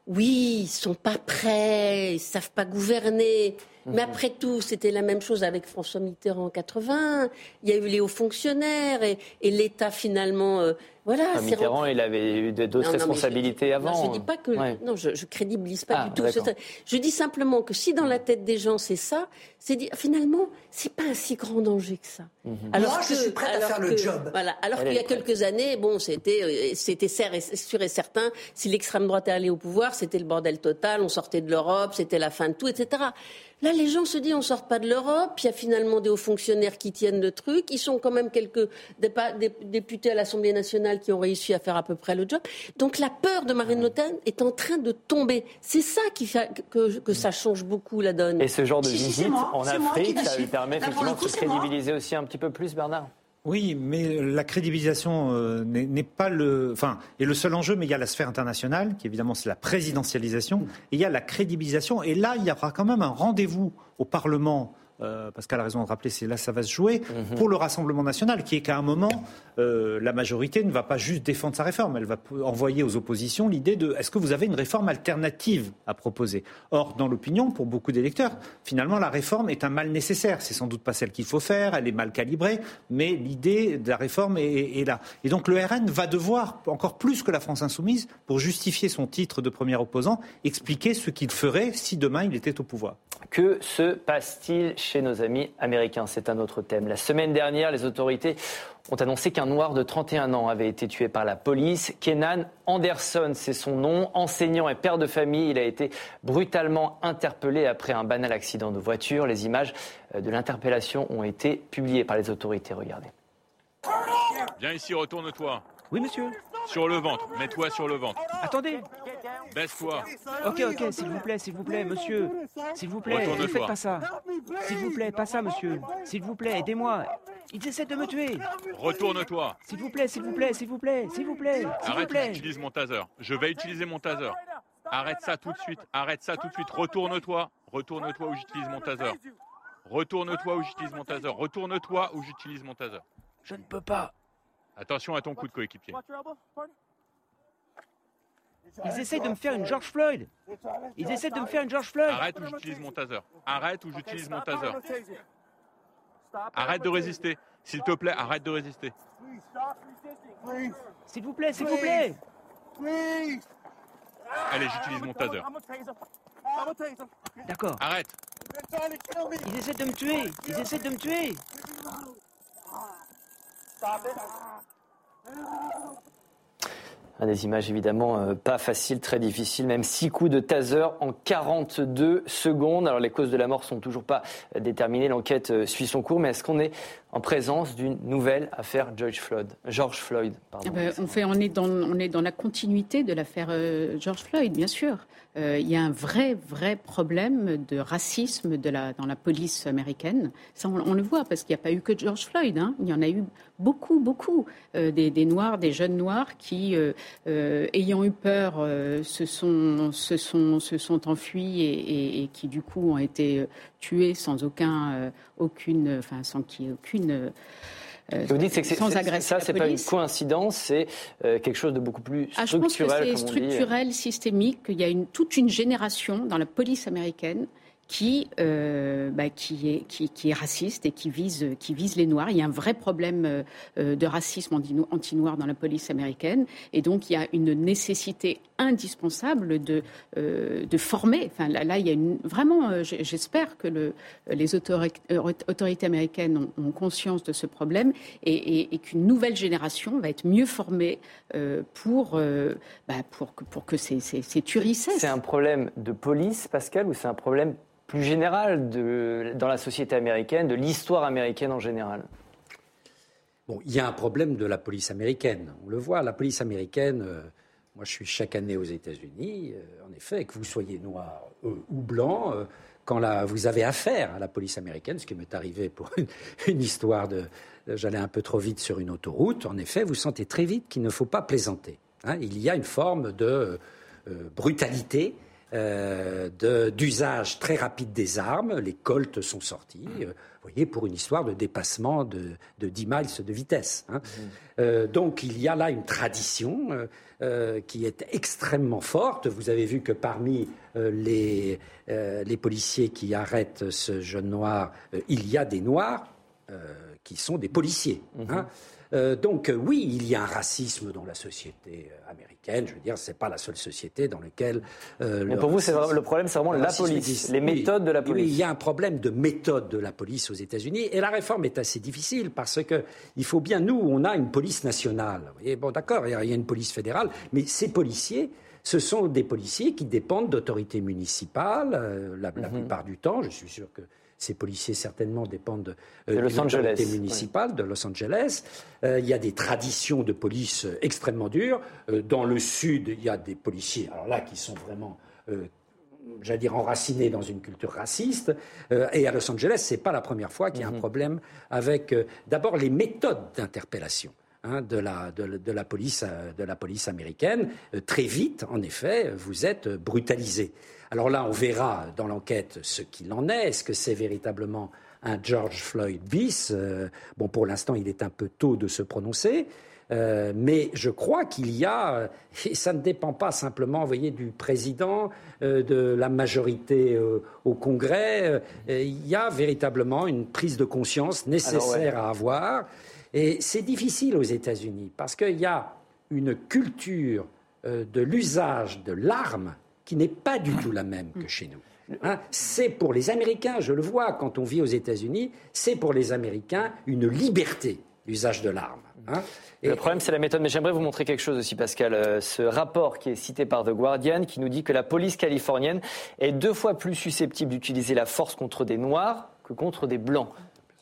oui, ils sont pas prêts, ils savent pas gouverner. Mais Mhm. après tout, c'était la même chose avec François Mitterrand en 80. Il y a eu les hauts fonctionnaires et, et l'État finalement, euh, voilà. Enfin, s'est Mitterrand, il avait eu d'autres responsabilités je, avant. Non, je dis pas que. Ouais. Non, je, je crédibilise pas Ah, du tout. Je dis simplement que si dans la tête des gens c'est ça, c'est dire finalement c'est pas un si grand danger que ça. Mhm. Moi, je suis prête à alors faire le que- job. Voilà. Alors qu'il y a quelques années, bon, c'était euh, c'était sûr et, certain. Si l'extrême droite est allée au pouvoir, c'était le bordel total. On sortait de l'Europe, c'était la fin de tout, etc. Là, les gens se disent on sort pas de l'Europe. Il y a finalement des hauts fonctionnaires qui tiennent le truc. Ils sont quand même quelques députés à l'Assemblée nationale qui ont réussi à faire à peu près le job. Donc la peur de Marine Le Pen est en train de tomber. C'est ça qui fait que, que ça change beaucoup la donne. Et ce genre de Si, si, c'est visite moi, en c'est moi qui Afrique, ça décide. Permet Là, effectivement de se crédibiliser aussi un petit peu plus, Bernard. Oui, mais la crédibilisation euh, n'est n'est pas le, enfin, est le seul enjeu. Mais il y a la sphère internationale, qui évidemment c'est la présidentialisation, et il y a la crédibilisation. Et là, il y aura quand même un rendez-vous au Parlement. Euh, Pascal a raison de rappeler, c'est là que ça va se jouer pour le Rassemblement national, qui est qu'à un moment, euh, la majorité ne va pas juste défendre sa réforme, elle va envoyer aux oppositions l'idée de est-ce que vous avez une réforme alternative à proposer? Or, dans l'opinion, pour beaucoup d'électeurs, finalement, la réforme est un mal nécessaire. C'est sans doute pas celle qu'il faut faire, elle est mal calibrée, mais l'idée de la réforme est, est là. Et donc, le RN va devoir, encore plus que la France insoumise, pour justifier son titre de premier opposant, expliquer ce qu'il ferait si demain il était au pouvoir. Que se passe-t-il chez nos amis américains C'est un autre thème. La semaine dernière, les autorités ont annoncé qu'un noir de 31 ans avait été tué par la police. Kenan Anderson, c'est son nom. Enseignant et père de famille, il a été brutalement interpellé après un banal accident de voiture. Les images euh, de l'interpellation ont été publiées par les autorités. Regardez. Viens ici, retourne-toi. Oui, monsieur. Sur le ventre, mets-toi sur le ventre. Attendez. Baisse-toi. Ok, ok, s'il vous plaît, s'il vous plaît, monsieur. S'il vous plaît, ne faites pas ça. S'il vous plaît, pas ça, monsieur. S'il vous plaît, aidez-moi. Ils essaient de me tuer. Retourne-toi. S'il vous plaît, s'il vous plaît, s'il vous plaît, s'il vous plaît, Arrête, plaît. j'utilise mon taser. Je vais utiliser mon taser. Arrête ça tout de suite. Arrête ça tout de suite. Retourne-toi. Retourne-toi où j'utilise mon taser. Retourne-toi où j'utilise mon taser. Retourne-toi où j'utilise mon taser. Je ne peux pas. Attention à ton coup de coéquipier. Ils essaient de me faire une George Floyd. Ils essaient de me faire une George Floyd. Arrête où j'utilise mon taser. Arrête où j'utilise mon taser. Arrête de résister. S'il te plaît, arrête de résister. S'il vous plaît, s'il vous plaît. Allez, j'utilise mon taser. D'accord. Arrête. Ils essaient de me tuer. Ils essaient de me tuer. Des images évidemment euh, pas faciles, très difficiles, même six coups de taser en 42 secondes. Alors les causes de la mort sont toujours pas déterminées, l'enquête euh, suit son cours, mais est-ce qu'on est en présence d'une nouvelle affaire George Floyd George Floyd, pardon. Ah ben, on, est dans, la continuité de l'affaire euh, George Floyd, bien sûr. Euh, il y a un vrai, vrai problème de racisme dans la police américaine. Ça, on, le voit parce qu'il n'y a pas eu que George Floyd. hein. Il y en a eu beaucoup, beaucoup. Euh, des, Noirs, des jeunes Noirs qui, ayant eu peur, se, sont, enfuis et qui, du coup, ont été euh, tués sans aucun, euh, aucune, enfin, sans qu'il y ait aucune. euh, vous dites, c'est que sans ça, c'est pas une coïncidence, c'est euh, quelque chose de beaucoup plus Ah, je pense que structurel, c'est dit. structurel, systémique, qu'il y a une, toute une génération dans la police américaine qui, euh, bah, qui, est, qui, est raciste et qui vise, qui vise les Noirs. Il y a un vrai problème euh, de racisme anti- anti-noir dans la police américaine. Et donc, il y a une nécessité indispensable de, euh, de former. Enfin, là, là, il y a vraiment, j'espère que le, les autori- autorités américaines ont, conscience de ce problème et, qu'une nouvelle génération va être mieux formée pour, bah, pour, que, pour que ces, ces, ces tueries cessent. C'est un problème de police, Pascal, ou c'est un problème plus général de, dans la société américaine, de l'histoire américaine en général Bon, il y a un problème de la police américaine. On le voit, la police américaine. euh, moi, je suis chaque année aux États-Unis. euh, en effet, que vous soyez noir euh, ou blanc, quand vous avez affaire à la police américaine, ce qui m'est arrivé pour <laughs> une, histoire de, j'allais un peu trop vite sur une autoroute. En effet, vous sentez très vite qu'il ne faut pas plaisanter. hein. il y a une forme de brutalité. Euh, d'usage très rapide des armes, les colts sont sortis, euh, vous voyez, pour une histoire de dépassement de, de 10 miles de vitesse. hein. Euh, donc il y a là une tradition euh, euh, qui est extrêmement forte. Vous avez vu que parmi euh, les, euh, les policiers qui arrêtent ce jeune noir, euh, il y a des noirs euh, qui sont des policiers. hein. Euh, donc euh, oui, il y a un racisme dans la société euh, américaine. Je veux dire, c'est pas la seule société dans laquelle. euh, Mais le pour vous, c'est le problème, c'est vraiment la police, les Oui. méthodes de la Oui, police. il y a un problème de méthode de la police aux États-Unis et la réforme est assez difficile parce que il faut bien nous, on a une police nationale. Vous voyez, bon, d'accord, il y a- une police fédérale, mais ces policiers. Ce sont des policiers qui dépendent d'autorités municipales euh, la, la plupart du temps. Je suis sûr que ces policiers certainement dépendent euh, De Los Angeles, oui. municipale de Los Angeles. Euh, il y a des traditions de police euh, extrêmement dures. Euh, dans le sud, il y a des policiers, alors là, qui sont vraiment euh, j'allais dire, enracinés dans une culture raciste. Euh, et à Los Angeles, c'est pas la première fois qu'il y a un problème avec, euh, d'abord, les méthodes d'interpellation. Hein, de, la, de, la- de la police, euh, de la police américaine. Euh, très vite, en effet, vous êtes brutalisé. Alors là, on verra dans l'enquête ce qu'il en est. Est-ce que c'est véritablement un George Floyd bis? Euh, Bon, pour l'instant, il est un peu tôt de se prononcer. Euh, mais je crois qu'il y a, et ça ne dépend pas simplement, vous voyez, du président, euh, de la majorité euh, au Congrès, il y a véritablement une prise de conscience nécessaire à avoir. Et c'est difficile aux États-Unis parce qu'il y a une culture euh, de l'usage de l'arme qui n'est pas du tout la même que chez nous. Hein, c'est pour les Américains, je le vois quand on vit aux États-Unis, c'est pour les Américains une liberté, l'usage de l'arme. hein. Le problème, c'est la méthode. Mais j'aimerais vous montrer quelque chose aussi, Pascal. Euh, Ce rapport qui est cité par The Guardian, qui nous dit que la police californienne est deux fois plus susceptible d'utiliser la force contre des Noirs que contre des Blancs.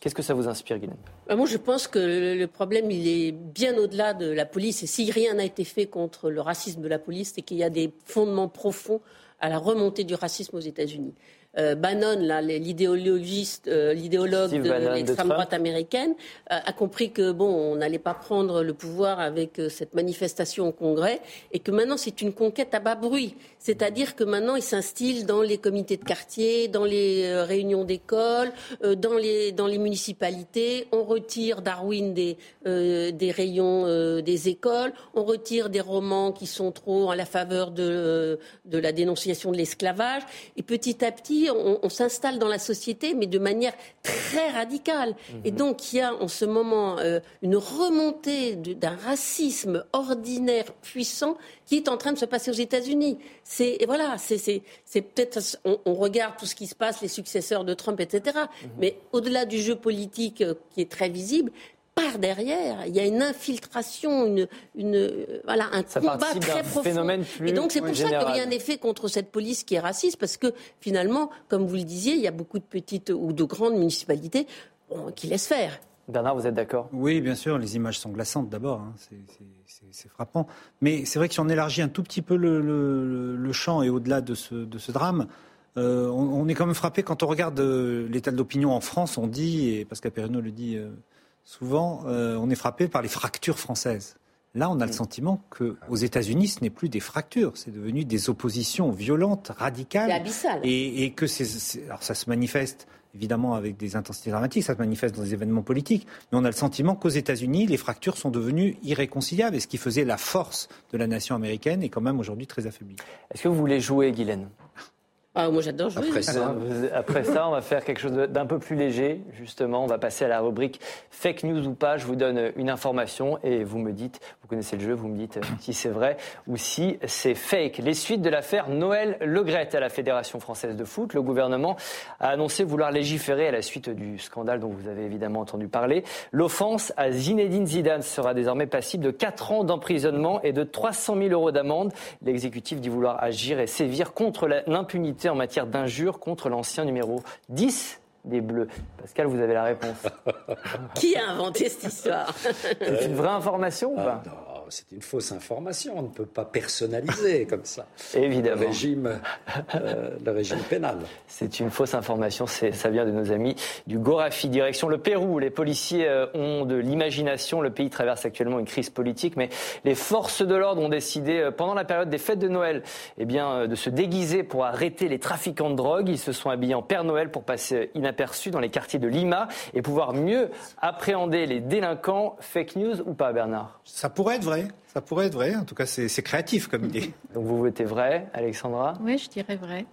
Qu'est-ce que ça vous inspire, Guylaine Moi, je pense que le- le problème, il est bien au-delà de la police. Et si rien n'a été fait contre le racisme de la police, c'est qu'il y a des fondements profonds à la remontée du racisme aux États-Unis. Euh, Bannon, là, l'idéologiste, euh, l'idéologue Steve de l'extrême droite américaine, euh, a compris que bon, on n'allait pas prendre le pouvoir avec euh, cette manifestation au Congrès, et que maintenant c'est une conquête à bas bruit. C'est-à-dire que maintenant il s'instille dans les comités de quartier, dans les réunions d'école, dans les dans les municipalités. On retire Darwin des des rayons des écoles. On retire des romans qui sont trop en la faveur de de la dénonciation de l'esclavage. Et petit à petit, on, on s'installe dans la société, mais de manière très radicale. Et donc, il y a en ce moment euh, une remontée d'un racisme ordinaire puissant qui est en train de se passer aux États-Unis. C'est voilà, c'est peut-être on, on regarde tout ce qui se passe, les successeurs de Trump, etc. Mais au-delà du jeu politique euh, qui est très visible. Par derrière, il y a une infiltration, une, une, euh, voilà, un Ça combat très d'un profond. phénomène plus Et donc c'est pour ça que général. rien n'est fait contre cette police qui est raciste, parce que finalement, comme vous le disiez, il y a beaucoup de petites ou de grandes municipalités bon, qui laissent faire. Bernard, vous êtes d'accord? Oui, bien sûr, les images sont glaçantes d'abord, hein, c'est- frappant. Mais c'est vrai que si on élargit un tout petit peu le, le- le champ et au-delà de ce, de ce drame, euh, on, on est quand même frappé quand on regarde euh, l'état de l'opinion en France, on dit, et Pascal Perrineau le dit euh, souvent, euh, on est frappé par les fractures françaises. Là, on a le sentiment qu'aux États-Unis, ce n'est plus des fractures, c'est devenu des oppositions violentes, radicales. C'est abyssal. Et, et que c'est, c'est- alors ça se manifeste évidemment avec des intensités dramatiques, ça se manifeste dans des événements politiques, mais on a le sentiment qu'aux États-Unis, les fractures sont devenues irréconciliables et ce qui faisait la force de la nation américaine est quand même aujourd'hui très affaibli. Est-ce que vous voulez jouer, Guylaine? Ah, moi j'adore jouer. Après ça, Après ça, on va faire quelque chose d'un peu plus léger, justement. On va passer à la rubrique fake news ou pas. Je vous donne une information et vous me dites, vous connaissez le jeu, vous me dites si c'est vrai ou si c'est fake. Les suites de l'affaire Noël Legrette à la Fédération française de foot. Le gouvernement a annoncé vouloir légiférer à la suite du scandale dont vous avez évidemment entendu parler. L'offense à Zinedine Zidane sera désormais passible de 4 ans d'emprisonnement et de 300 000 euros d'amende. L'exécutif dit vouloir agir et sévir contre l'impunité en matière d'injures contre l'ancien numéro 10 des Bleus. Pascal, vous avez la réponse. <laughs> Qui a inventé cette histoire? C'est une vraie information ou pas? Ah, c'est une fausse information. On ne peut pas personnaliser comme ça. <laughs> Évidemment. Le régime, euh, le régime pénal. C'est une fausse information. Ça vient de nos amis du Gorafi. Direction le Pérou. Les policiers euh, ont de l'imagination. Le pays traverse actuellement une crise politique, mais les forces de l'ordre ont décidé, euh, pendant la période des fêtes de Noël, eh bien, de se déguiser pour arrêter les trafiquants de drogue. Ils se sont habillés en Père Noël pour passer inaperçus dans les quartiers de Lima et pouvoir mieux appréhender les délinquants. Fake news ou pas, Bernard? Ça pourrait être vrai. Ça pourrait être vrai. En tout cas, c'est créatif comme idée. Donc vous votez vrai, Alexandra? Oui, je dirais vrai.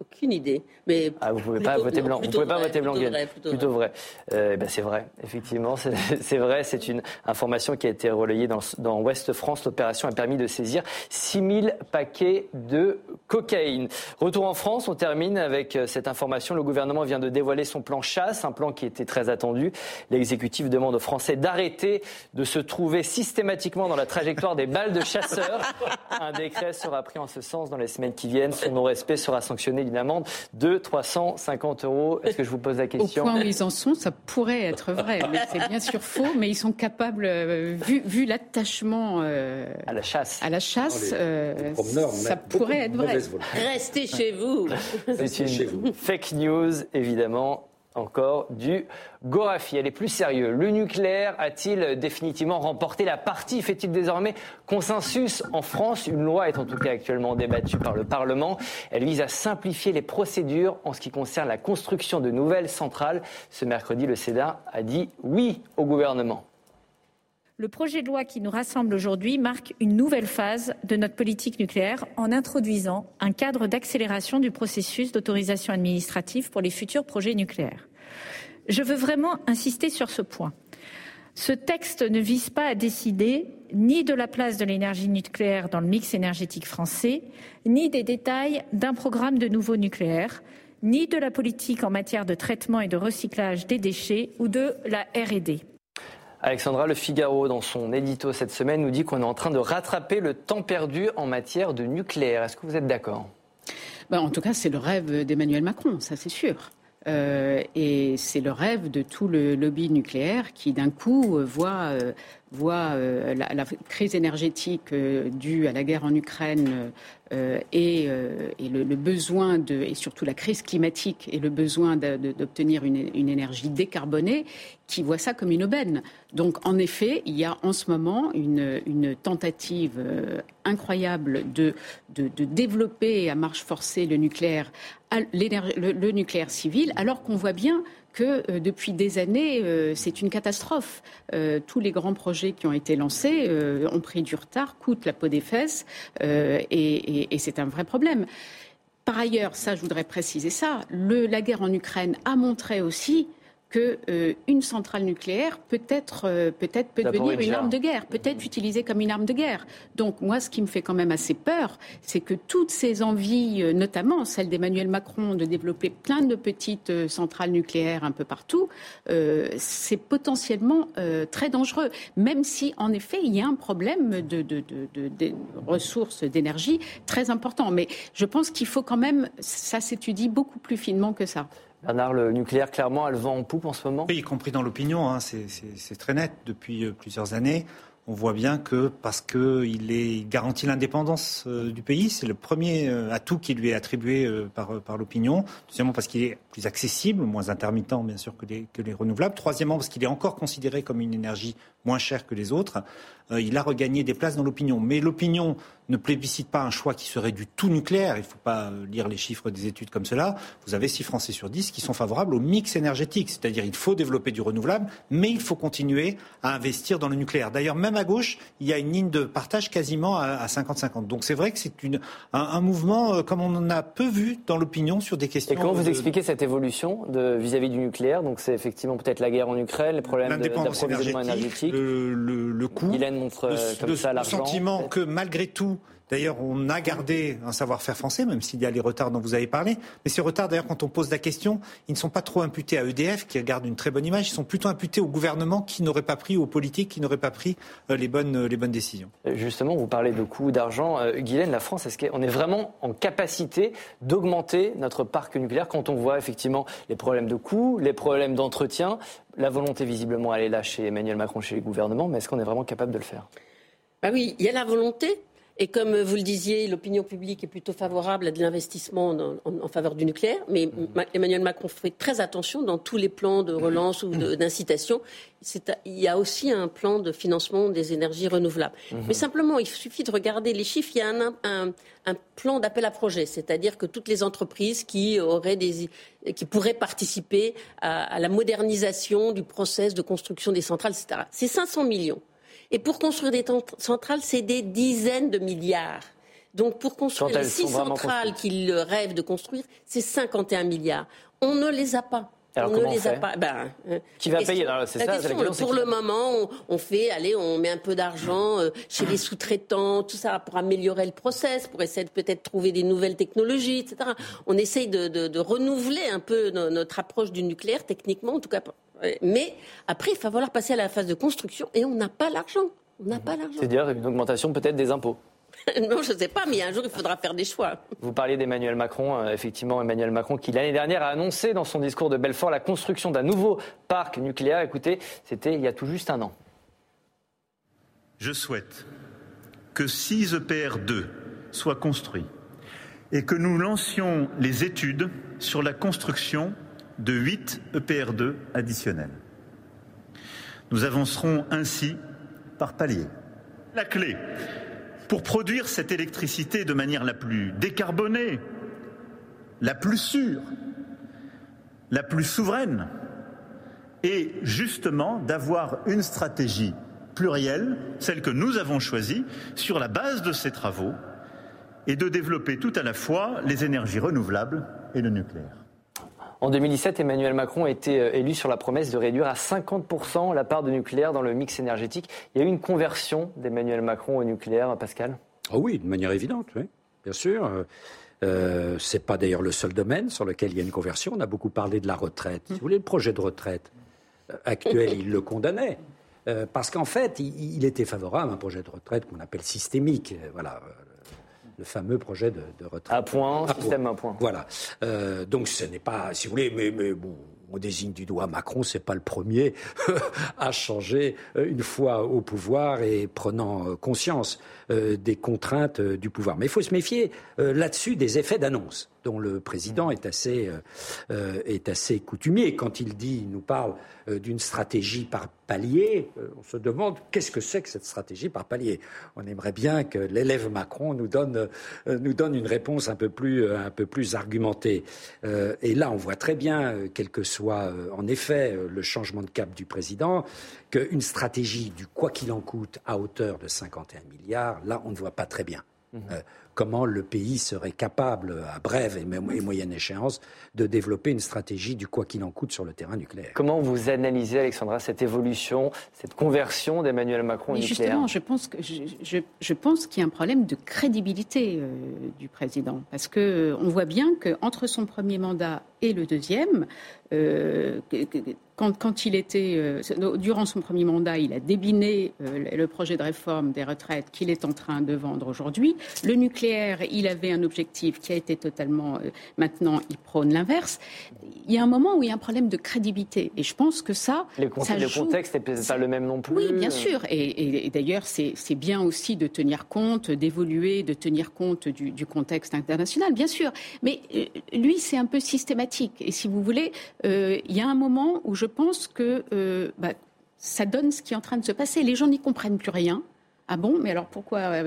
Aucune idée. Mais ah, vous ne pouvez pas voter blanc. Vous pouvez pas voter blanc. Plutôt, vrai. Euh, ben c'est vrai. Effectivement, <laughs> c'est vrai. C'est une information qui a été relayée dans, dans Ouest France. L'opération a permis de saisir 6000 paquets de cocaïne. Retour en France. On termine avec euh, cette information. Le gouvernement vient de dévoiler son plan chasse, un plan qui était très attendu. L'exécutif demande aux Français d'arrêter de se trouver systématiquement dans la trajectoire des balles de chasseurs. <laughs> Un décret sera pris en ce sens dans les semaines qui viennent. Son non-respect sera sanctionné d'une amende de 350 euros. Est-ce que je vous pose la question Au point où ils en sont, ça pourrait être vrai. Mais c'est bien sûr faux, mais ils sont capables, euh, vu, vu l'attachement euh, à la chasse, à la chasse euh, ça pourrait être vrai. Restez chez vous. C'est une fake news, évidemment encore du Gorafi. Elle est plus sérieuse. Le nucléaire a-t-il définitivement remporté la partie? Fait-il désormais consensus en France? Une loi est en tout cas actuellement débattue par le Parlement. Elle vise à simplifier les procédures en ce qui concerne la construction de nouvelles centrales. Ce mercredi, le Sénat a dit oui au gouvernement. Le projet de loi qui nous rassemble aujourd'hui marque une nouvelle phase de notre politique nucléaire en introduisant un cadre d'accélération du processus d'autorisation administrative pour les futurs projets nucléaires. Je veux vraiment insister sur ce point. Ce texte ne vise pas à décider ni de la place de l'énergie nucléaire dans le mix énergétique français, ni des détails d'un programme de nouveau nucléaire, ni de la politique en matière de traitement et de recyclage des déchets ou de la RD. Alexandra Le Figaro, dans son édito cette semaine, nous dit qu'on est en train de rattraper le temps perdu en matière de nucléaire. Est-ce que vous êtes d'accord? Ben, En tout cas, c'est le rêve d'Emmanuel Macron, ça c'est sûr. Euh, et c'est le rêve de tout le lobby nucléaire qui, d'un coup, euh, voit euh, voit euh, la, crise énergétique euh, due à la guerre en Ukraine euh, et, le, besoin de, et surtout la crise climatique et le besoin d'obtenir une, énergie décarbonée, qui voit ça comme une aubaine. Donc, en effet, il y a en ce moment une, tentative incroyable de, de, développer à marche forcée le nucléaire, le nucléaire civil, alors qu'on voit bien que euh, depuis des années, euh, c'est une catastrophe. Euh, tous les grands projets qui ont été lancés ont pris du retard, coûtent la peau des fesses, et, c'est un vrai problème. Par ailleurs, ça, je voudrais préciser ça, la guerre en Ukraine a montré aussi qu'une euh, centrale nucléaire peut être euh, peut-être peut devenir une arme de guerre, peut être utilisée comme une arme de guerre. Donc moi, ce qui me fait quand même assez peur, c'est que toutes ces envies, euh, notamment celle d'Emmanuel Macron de développer plein de petites centrales nucléaires un peu partout, c'est potentiellement très dangereux. Même si, en effet, il y a un problème de, de, de, de ressources d'énergie très important. Mais je pense qu'il faut quand même, ça s'étudie beaucoup plus finement que ça. Bernard, le nucléaire, clairement, a le vent en poupe en ce moment Oui, y compris dans l'opinion, hein, c'est très net depuis euh, plusieurs années. On voit bien que parce qu'il il garantit l'indépendance euh, du pays, c'est le premier euh, atout qui lui est attribué par, l'opinion. Deuxièmement, parce qu'il est plus accessible, moins intermittent bien sûr que les renouvelables. Troisièmement, parce qu'il est encore considéré comme une énergie moins chère que les autres. il a regagné des places dans l'opinion. Mais l'opinion ne plébiscite pas un choix qui serait du tout nucléaire. Il ne faut pas euh, lire les chiffres des études comme cela. Vous avez 6 Français sur 10 qui sont favorables au mix énergétique. C'est-à-dire il faut développer du renouvelable, mais il faut continuer à investir dans le nucléaire. D'ailleurs, même à gauche, il y a une ligne de partage quasiment à 50-50. Donc c'est vrai que c'est un, un, mouvement euh, comme on en a peu vu dans l'opinion sur des questions. Et comment vous expliquez cette évolution vis-à-vis du nucléaire? Donc c'est effectivement peut-être la guerre en Ukraine, les problèmes d'approvisionnement énergétique. Le, le, coût. montre le, comme ça le sentiment que malgré tout, D'ailleurs, on a gardé un savoir-faire français, même s'il y a les retards dont vous avez parlé. Mais ces retards, d'ailleurs, quand on pose la question, ils ne sont pas trop imputés à EDF, qui garde une très bonne image. Ils sont plutôt imputés au gouvernement qui n'aurait pas pris, aux politiques qui n'auraient pas pris euh, les bonnes, euh, les bonnes décisions. Euh, justement, vous parlez de coûts d'argent. Guylaine, la France, est-ce qu'on est vraiment en capacité d'augmenter notre parc nucléaire quand on voit effectivement les problèmes de coûts, les problèmes d'entretien? La volonté, visiblement, elle est là chez Emmanuel Macron, chez les gouvernements, mais est-ce qu'on est vraiment capable de le faire? Bah oui, il y a la volonté, et comme vous le disiez, l'opinion publique est plutôt favorable à de l'investissement en, faveur du nucléaire. Mais mhm. Emmanuel Macron fait très attention dans tous les plans de relance ou d'incitation. Il y a aussi un plan de financement des énergies renouvelables. Mais simplement, il suffit de regarder les chiffres. Il y a un, plan d'appel à projet, c'est-à-dire que toutes les entreprises qui auraient des, qui pourraient participer à, à la modernisation du process de construction des centrales, etc. C'est 500 millions. Et pour construire des centrales, c'est des dizaines de milliards. Donc pour construire les six centrales qu'il rêve de construire, c'est 51 milliards. On ne les a pas. Alors on ne les a pas. Ben, euh, Qui va payer C'est ça, Pour le moment, on, fait, allez, on met un peu d'argent euh, chez les sous-traitants, tout ça pour améliorer le process, pour essayer de peut-être trouver des nouvelles technologies, etc. On essaye de, de renouveler un peu notre approche du nucléaire, techniquement, en tout cas mais après, il va falloir passer à la phase de construction et on n'a pas l'argent. On n'a pas l'argent. C'est-à-dire une augmentation peut-être des impôts <laughs> non, je ne sais pas, mais un jour, il faudra faire des choix. Vous parliez d'Emmanuel Macron, euh, effectivement, Emmanuel Macron, qui l'année dernière a annoncé dans son discours de Belfort la construction d'un nouveau parc nucléaire. Écoutez, c'était il y a tout juste un an. Je souhaite que 6 EPR2 soient construits et que nous lancions les études sur la construction de 8 EPR2 additionnels. Nous avancerons ainsi par palier. La clé pour produire cette électricité de manière la plus décarbonée, la plus sûre, la plus souveraine, est justement d'avoir une stratégie plurielle, celle que nous avons choisie, sur la base de ces travaux, et de développer tout à la fois les énergies renouvelables et le nucléaire. En 2017, Emmanuel Macron a été euh, élu sur la promesse de réduire à 50% la part de nucléaire dans le mix énergétique. Il y a eu une conversion d'Emmanuel Macron au nucléaire, Pascal? Ah oui, de manière évidente, oui, bien sûr. Euh, euh Ce n'est pas d'ailleurs le seul domaine sur lequel il y a une conversion. On a beaucoup parlé de la retraite. Si vous voulez, le projet de retraite actuel, il le condamnait. parce qu'en fait, il, il, était favorable à un projet de retraite qu'on appelle systémique. Voilà, le fameux projet de, retraite. À point, système à point. Voilà. Euh, donc ce n'est pas, si vous voulez, mais, mais bon, on désigne du doigt Macron, c'est pas le premier <laughs> à changer euh, une fois au pouvoir et prenant euh, conscience des contraintes du pouvoir. Mais il faut se méfier là-dessus des effets d'annonce dont le président est assez, est assez coutumier. Quand il dit, il nous parle d'une stratégie par palier, euh, on se demande qu'est-ce que c'est que cette stratégie par palier. On aimerait bien que l'élève Macron nous donne, euh, nous donne une réponse un peu plus, euh, un peu plus argumentée. et là, on voit très bien, quel que soit en effet le changement de cap du président, qu'une stratégie du quoi qu'il en coûte à hauteur de 51 milliards, là, on ne voit pas très bien. Mmh comment le pays serait capable, à brève et moyenne échéance, de développer une stratégie du quoi qu'il en coûte sur le terrain nucléaire. Comment vous analysez, Alexandra, cette évolution, cette conversion d'Emmanuel Macron au nucléaire? Justement, je pense, que, je, pense qu'il y a un problème de crédibilité euh, du président. Parce qu'on euh, voit bien qu'entre son premier mandat et le deuxième, euh, quand, il était, euh, durant son premier mandat, il a débiné euh, le projet de réforme des retraites qu'il est en train de vendre aujourd'hui. Le nucléaire, il avait un objectif qui a été totalement. maintenant, il prône l'inverse. Il y a un moment où il y a un problème de crédibilité. Et je pense que ça. Le, contexte n'est pas le même non plus. Oui, bien sûr. Et, d'ailleurs, c'est bien aussi de tenir compte, d'évoluer, de tenir compte du, du, contexte international, bien sûr. Mais lui, c'est un peu systématique. Et si vous voulez, il y a un moment où je pense que euh, bah, ça donne ce qui est en train de se passer. Les gens n'y comprennent plus rien. Ah bon? Mais alors pourquoi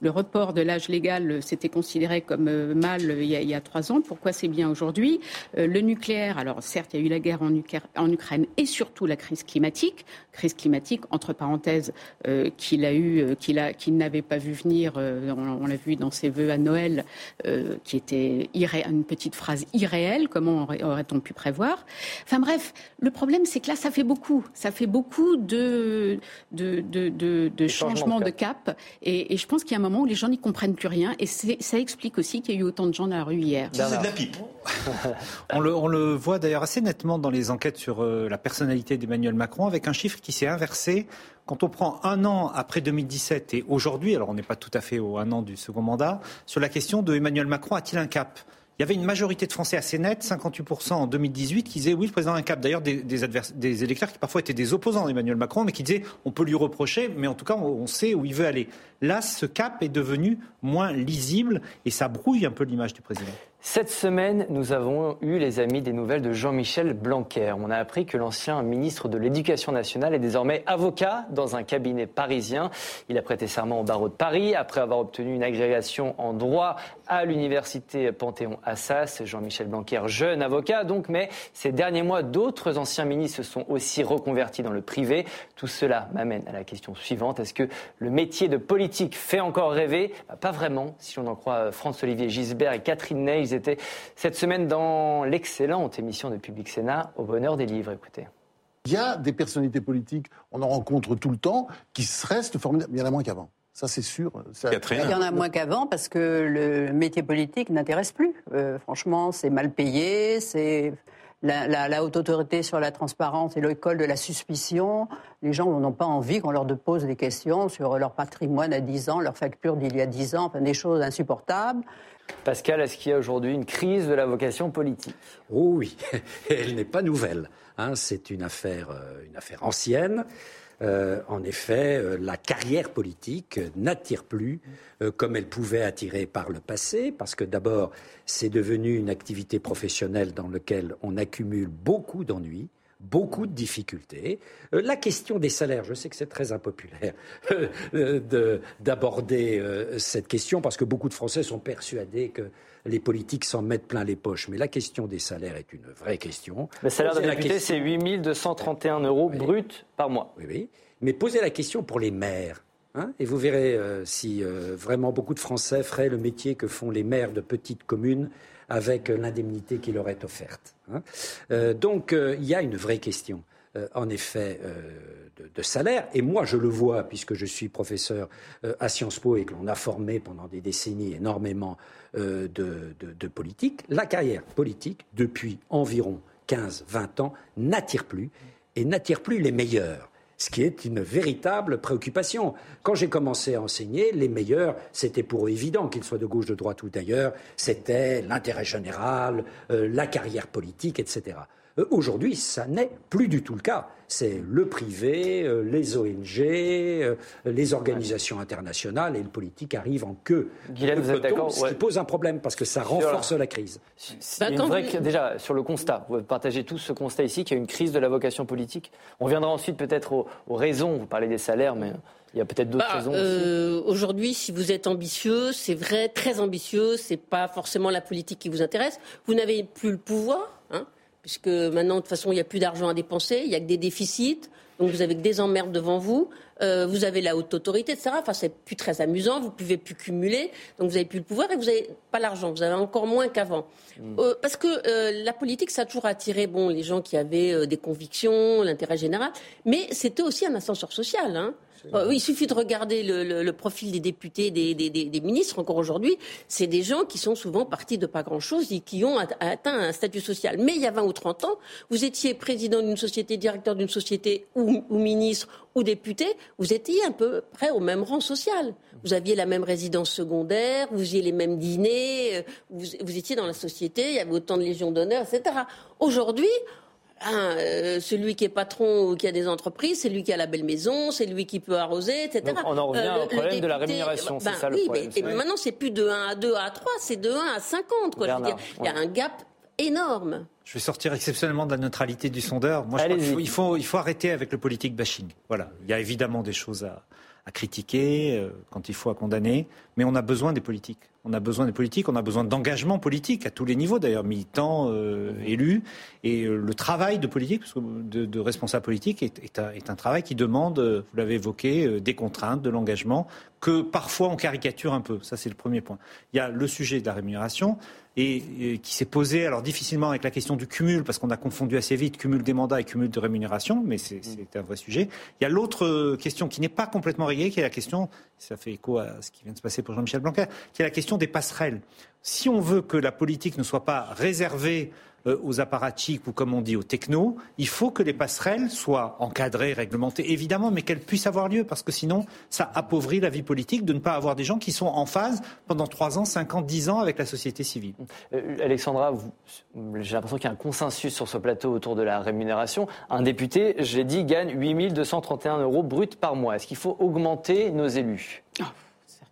le report de l'âge légal euh, s'était considéré comme euh, mal euh, il y a, trois ans? Pourquoi c'est bien aujourd'hui? Le nucléaire, alors certes, il y a eu la guerre en, Ukraine et surtout la crise climatique. Crise climatique, entre parenthèses, qu'il a eu, qu'il n'avait pas vu venir. on, l'a vu dans ses vœux à Noël, qui était une petite phrase irréelle. Comment aurait-on pu prévoir? Enfin bref, le problème, c'est que là, ça fait beaucoup. Ça fait beaucoup de, de, de, changements de cap. Et, et je pense qu'il y a un moment où les gens n'y comprennent plus rien. Et ça explique aussi qu'il y a eu autant de gens dans la rue hier. C'est de la pipe. <laughs> on, le, on, le, voit d'ailleurs assez nettement dans les enquêtes sur euh, la personnalité d'Emmanuel Macron, avec un chiffre qui s'est inversé. Quand on prend un an après 2017 et aujourd'hui, alors on n'est pas tout à fait au un an du second mandat, sur la question de Emmanuel Macron a-t-il un cap? Il y avait une majorité de Français assez nette, 58% en 2018, qui disaient oui, le président a un cap. D'ailleurs, des, électeurs qui parfois étaient des opposants d'Emmanuel Macron, mais qui disaient on peut lui reprocher, mais en tout cas, on sait où il veut aller. Là, ce cap est devenu moins lisible et ça brouille un peu l'image du président. Cette semaine, nous avons eu, les amis, des nouvelles de Jean-Michel Blanquer. On a appris que l'ancien ministre de l'Éducation nationale est désormais avocat dans un cabinet parisien. Il a prêté serment au barreau de Paris après avoir obtenu une agrégation en droit à l'université Panthéon-Assas. Jean-Michel Blanquer, jeune avocat donc, mais ces derniers mois, d'autres anciens ministres se sont aussi reconvertis dans le privé. Tout cela m'amène à la question suivante. Est-ce que le métier de politique fait encore rêver? Bah, Pas vraiment, si l'on en croit François-Olivier Gisbert et Catherine Ney cette semaine dans l'excellente émission de Public Sénat au bonheur des livres. Écoutez. Il y a des personnalités politiques, on en rencontre tout le temps, qui restent formidables. Il y en a moins qu'avant. Ça, c'est sûr. Il y en a moins qu'avant parce que le métier politique n'intéresse plus. Euh, franchement, c'est mal payé, c'est la, haute autorité sur la transparence et l'école de la suspicion. Les gens n'ont pas envie qu'on leur pose des questions sur leur patrimoine à 10 ans, leur facture d'il y a 10 ans, enfin, des choses insupportables. Pascal, est-ce qu'il y a aujourd'hui une crise de la vocation politique? Oh oui, <laughs> elle n'est pas nouvelle. Hein. c'est une affaire, euh, une affaire ancienne. Euh, en effet, euh, la carrière politique n'attire plus comme elle pouvait attirer par le passé, parce que d'abord, c'est devenu une activité professionnelle dans laquelle on accumule beaucoup d'ennuis beaucoup de difficultés. Euh, la question des salaires, je sais que c'est très impopulaire <laughs> euh, d'aborder euh, cette question parce que beaucoup de Français sont persuadés que les politiques s'en mettent plein les poches. Mais la question des salaires est une vraie question. Le salaire d'un député, c'est 8 231 euros bruts par mois. Oui, oui. Mais posez la question pour les maires. Hein, et vous verrez si vraiment beaucoup de Français feraient le métier que font les maires de petites communes avec l'indemnité qui leur est offerte. Hein. Euh, donc euh, il y a une vraie question, euh, en effet, de, salaire. Et moi, je le vois, puisque je suis professeur à Sciences Po et que l'on a formé pendant des décennies énormément de, de politique. La carrière politique, depuis environ 15-20 ans, n'attire plus et n'attire plus les meilleurs ce qui est une véritable préoccupation. Quand j'ai commencé à enseigner, les meilleurs, c'était pour eux évident, qu'ils soient de gauche, de droite ou d'ailleurs, c'était l'intérêt général, euh, la carrière politique, etc. Euh, aujourd'hui, ça n'est plus du tout le cas. C'est le privé, euh, les ONG, euh, les organisations internationales et le politique arrive en queue. Guylaine, vous êtes d'accord Ce qui pose un problème parce que ça renforce la crise. Bah, déjà, sur le constat, vous partagez tous ce constat ici qu'il y a une crise de la vocation politique. On viendra ensuite peut-être aux, raisons. Vous parlez des salaires, mais il y a peut-être d'autres bah, raisons. Aujourd'hui, si vous êtes ambitieux, c'est vrai, très ambitieux, c'est pas forcément la politique qui vous intéresse. Vous n'avez plus le pouvoir. Hein puisque maintenant, de toute façon, il n'y a plus d'argent à dépenser, il n'y a que des déficits, donc vous avez que des emmerdes devant vous, euh, vous avez la haute autorité, etc. Enfin, c'est plus très amusant, vous ne pouvez plus cumuler, donc vous n'avez plus le pouvoir et vous n'avez pas l'argent, vous avez encore moins qu'avant. Hmm. Euh, parce que euh, la politique, ça a toujours attiré bon, les gens qui avaient des convictions, l'intérêt général, mais c'était aussi un ascenseur social. Hein. Euh, il suffit de regarder le, profil des députés, des, ministres encore aujourd'hui. C'est des gens qui sont souvent partis de pas grand-chose et qui ont atteint un statut social. Mais il y a 20 ou 30 ans, vous étiez président d'une société, directeur d'une société ou, ministre ou député, vous étiez un peu près au même rang social. Vous aviez la même résidence secondaire, vous aviez les mêmes dîners, euh, vous, vous étiez dans la société, il y avait autant de légions d'honneur, etc. Aujourd'hui, Hein, euh, celui qui est patron ou qui a des entreprises, c'est lui qui a la belle maison, c'est lui qui peut arroser, etc. Donc on en revient euh, au problème de la rémunération, c'est ben ça le oui, problème. Mais, maintenant, c'est plus de 1 à 2 à 3, c'est de 1 à 50. Quoi, il y a un gap énorme. Je vais sortir exceptionnellement de la neutralité du sondeur. Moi, je crois qu'il faut, il faut, il faut arrêter avec le politique bashing. Voilà. Il y a évidemment des choses à, à critiquer, euh, quand il faut à condamner, mais on a besoin des politiques. On a besoin des politiques, on a besoin d'engagement politique à tous les niveaux, d'ailleurs, militants, euh, élus. Et euh, le travail de politique, de, de responsable politique, est, est, un, est, un, travail qui demande, vous l'avez évoqué, des contraintes, de l'engagement, que parfois on caricature un peu. Ça, c'est le premier point. Il y a le sujet de la rémunération, et, qui s'est posé alors difficilement avec la question du cumul, parce qu'on a confondu assez vite cumul des mandats et cumul de rémunération, mais c'est un vrai sujet. Il y a l'autre question qui n'est pas complètement réglée, qui est la question, ça fait écho à ce qui vient de se passer pour Jean-Michel Blanquer, qui est la question des passerelles. Si on veut que la politique ne soit pas réservée euh, aux apparatchiks ou comme on dit aux technos, il faut que les passerelles soient encadrées, réglementées, évidemment, mais qu'elles puissent avoir lieu, parce que sinon, ça appauvrit la vie politique de ne pas avoir des gens qui sont en phase pendant 3 ans, 5 ans, 10 ans avec la société civile. Euh, Alexandra, j'ai l'impression qu'il y a un consensus sur ce plateau autour de la rémunération. Un député, j'ai dit, gagne 8 231 euros bruts par mois. Est-ce qu'il faut augmenter nos élus? Oh,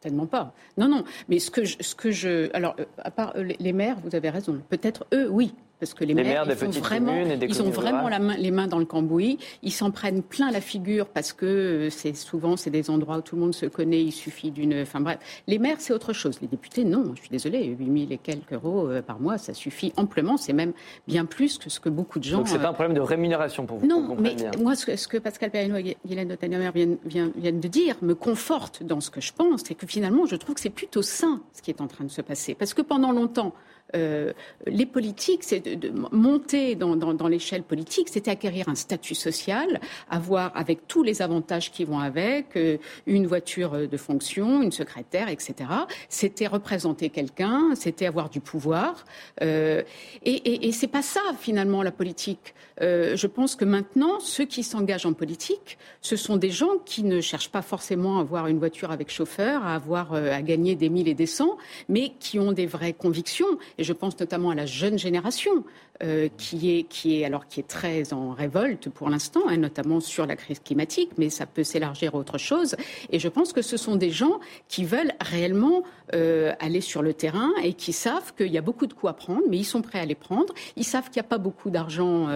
Certainement pas. Non, non. Mais ce que je, ce que je alors, euh, à part les maires, vous avez raison. Peut-être eux, oui parce que les, maires, ils, vraiment, ils ont vraiment la main, les mains dans le cambouis. Ils s'en prennent plein la figure parce que euh, c'est souvent c'est des endroits où tout le monde se connaît. Il suffit d'une. Enfin bref, les maires c'est autre chose. Les députés non. Je suis désolée, 8 000 et quelques euros euh, par mois, ça suffit amplement. C'est même bien plus que ce que beaucoup de gens. Donc c'est pas un problème de rémunération pour vous. Non, mais moi ce que, ce que Pascal Perrineau et Guylaine Notaniamer viennent, viennent de dire me conforte dans ce que je pense, c'est que finalement je trouve que c'est plutôt sain ce qui est en train de se passer, parce que pendant longtemps euh, les politiques, c'est de, monter dans, dans, l'échelle politique, c'était acquérir un statut social, avoir avec tous les avantages qui vont avec, euh, une voiture de fonction, une secrétaire, etc. C'était représenter quelqu'un, c'était avoir du pouvoir. Euh, et, et, et c'est pas ça finalement la politique. Euh, je pense que maintenant, ceux qui s'engagent en politique, ce sont des gens qui ne cherchent pas forcément à avoir une voiture avec chauffeur, à avoir à gagner des mille et des cents, mais qui ont des vraies convictions et je pense notamment à la jeune génération euh, qui, est, qui, est, alors, qui est très en révolte pour l'instant, hein, notamment sur la crise climatique, mais ça peut s'élargir à autre chose. Et je pense que ce sont des gens qui veulent réellement euh, aller sur le terrain et qui savent qu'il y a beaucoup de coups à prendre, mais ils sont prêts à les prendre. Ils savent qu'il n'y a pas beaucoup d'argent.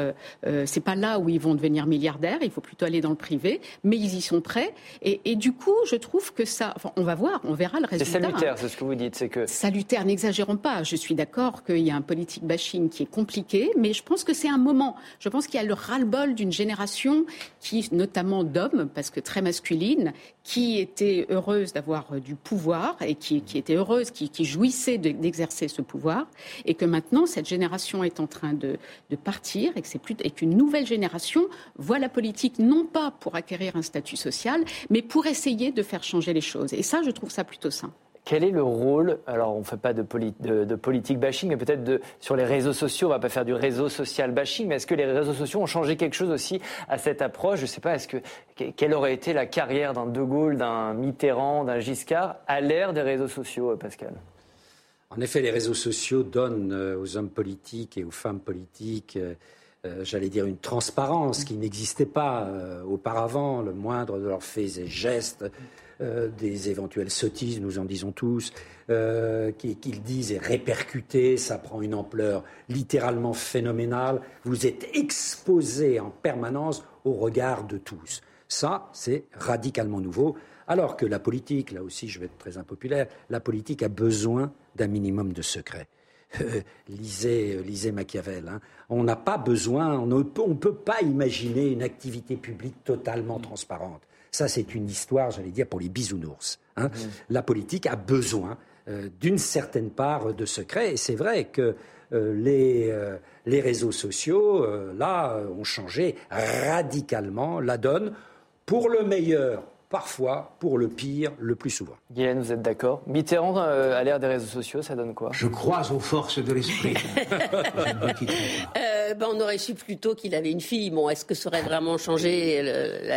Euh, c'est pas là où ils vont devenir milliardaires. Il faut plutôt aller dans le privé, mais ils y sont prêts. Et, et du coup, je trouve que ça. Enfin, on va voir, on verra le résultat. C'est salutaire, c'est ce que vous dites, c'est que salutaire. N'exagérons pas. Je suis d'accord qu'il y a un politique bashing qui est compliqué mais je pense que c'est un moment. Je pense qu'il y a le ras-le-bol d'une génération qui, notamment d'hommes, parce que très masculine, qui était heureuse d'avoir euh, du pouvoir et qui, était heureuse, qui, jouissait d'exercer ce pouvoir, et que maintenant cette génération est en train de, partir et que c'est plus et qu'une nouvelle génération voit la politique non pas pour acquérir un statut social, mais pour essayer de faire changer les choses. Et ça, je trouve ça plutôt sain. Quel est le rôle, alors on ne fait pas de, de, politique bashing, mais peut-être sur les réseaux sociaux, on ne va pas faire du réseau social bashing, mais est-ce que les réseaux sociaux ont changé quelque chose aussi à cette approche? Je ne sais pas, est-ce que, quelle aurait été la carrière d'un De Gaulle, d'un Mitterrand, d'un Giscard à l'ère des réseaux sociaux, euh, Pascal? En effet, les réseaux sociaux donnent euh, aux hommes politiques et aux femmes politiques euh, j'allais dire, une transparence qui n'existait pas auparavant, le moindre de leurs faits et gestes euh, des éventuelles sottises, nous en disons tous, euh, qu'ils disent est répercuté, ça prend une ampleur littéralement phénoménale. Vous êtes exposé en permanence au regard de tous. Ça, c'est radicalement nouveau. Alors que la politique, là aussi je vais être très impopulaire, la politique a besoin d'un minimum de secret. Euh, lisez, lisez, Machiavel. Hein. On n'a pas besoin, on ne peut pas imaginer une activité publique totalement transparente. Ça, c'est une histoire, j'allais dire, pour les bisounours. Hein. Mmh. La politique a besoin euh, d'une certaine part de secret. Et c'est vrai que euh, les, euh, les, réseaux sociaux, là, ont changé radicalement la donne pour le meilleur parfois pour le pire, le plus souvent. Guylaine, vous êtes d'accord Mitterrand à l'ère des réseaux sociaux, ça donne quoi? Je crois aux forces de l'esprit. <laughs> Euh, ben, on aurait su plutôt qu'il avait une fille. Bon, est-ce que ça aurait vraiment changé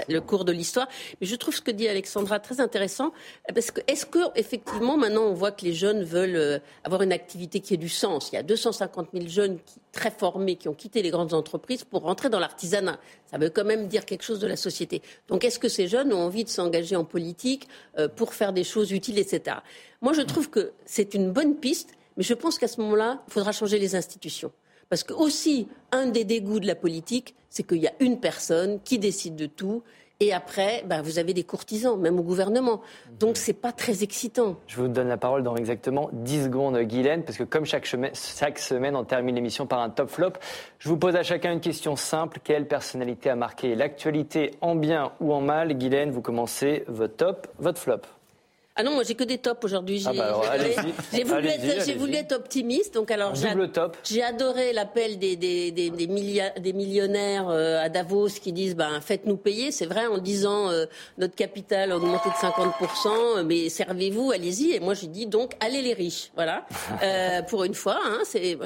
le, cours de l'histoire? Mais je trouve ce que dit Alexandra très intéressant, parce que est-ce que effectivement maintenant on voit que les jeunes veulent euh, avoir une activité qui ait du sens? Il y a 250 000 jeunes qui, très formés qui ont quitté les grandes entreprises pour rentrer dans l'artisanat. Ça veut quand même dire quelque chose de la société. Donc, est-ce que ces jeunes ont envie de s'engager en politique euh, pour faire des choses utiles, etc. Moi, je trouve que c'est une bonne piste, mais je pense qu'à ce moment-là, il faudra changer les institutions. Parce que aussi, un des dégoûts de la politique, c'est qu'il y a une personne qui décide de tout et après, bah, vous avez des courtisans, même au gouvernement. Donc, c'est pas très excitant. Je vous donne la parole dans exactement 10 secondes, Guylaine, parce que comme chaque, semaine, chaque semaine, on termine l'émission par un top flop. Je vous pose à chacun une question simple. Quelle personnalité a marqué l'actualité en bien ou en mal? Guylaine, vous commencez votre top, votre flop. Ah non, moi j'ai que des tops aujourd'hui. Ah bah J'ai voulu, être, voulu être optimiste. Donc alors. J'ai adoré l'appel des, des, des, des, millionnaires euh, à Davos qui disent ben, faites-nous payer. C'est vrai en disant euh, notre capital a augmenté de 50%, mais servez-vous, allez-y. Et moi j'ai dit donc allez les riches. Voilà. <laughs> euh, pour une fois, hein, c'est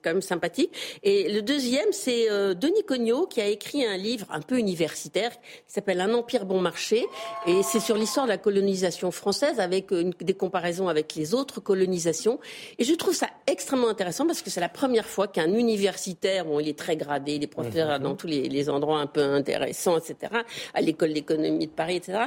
quand même sympathique. Et le deuxième, c'est euh, Denis Cognot qui a écrit un livre un peu universitaire qui s'appelle Un empire bon marché. Et c'est sur l'histoire de la colonisation française avec une, des comparaisons avec les autres colonisations. Et je trouve ça extrêmement intéressant parce que c'est la première fois qu'un universitaire, bon, il est très gradé, il est professeur mhm. dans tous les, les endroits un peu intéressants, etc., à l'école d'économie de Paris, etc.,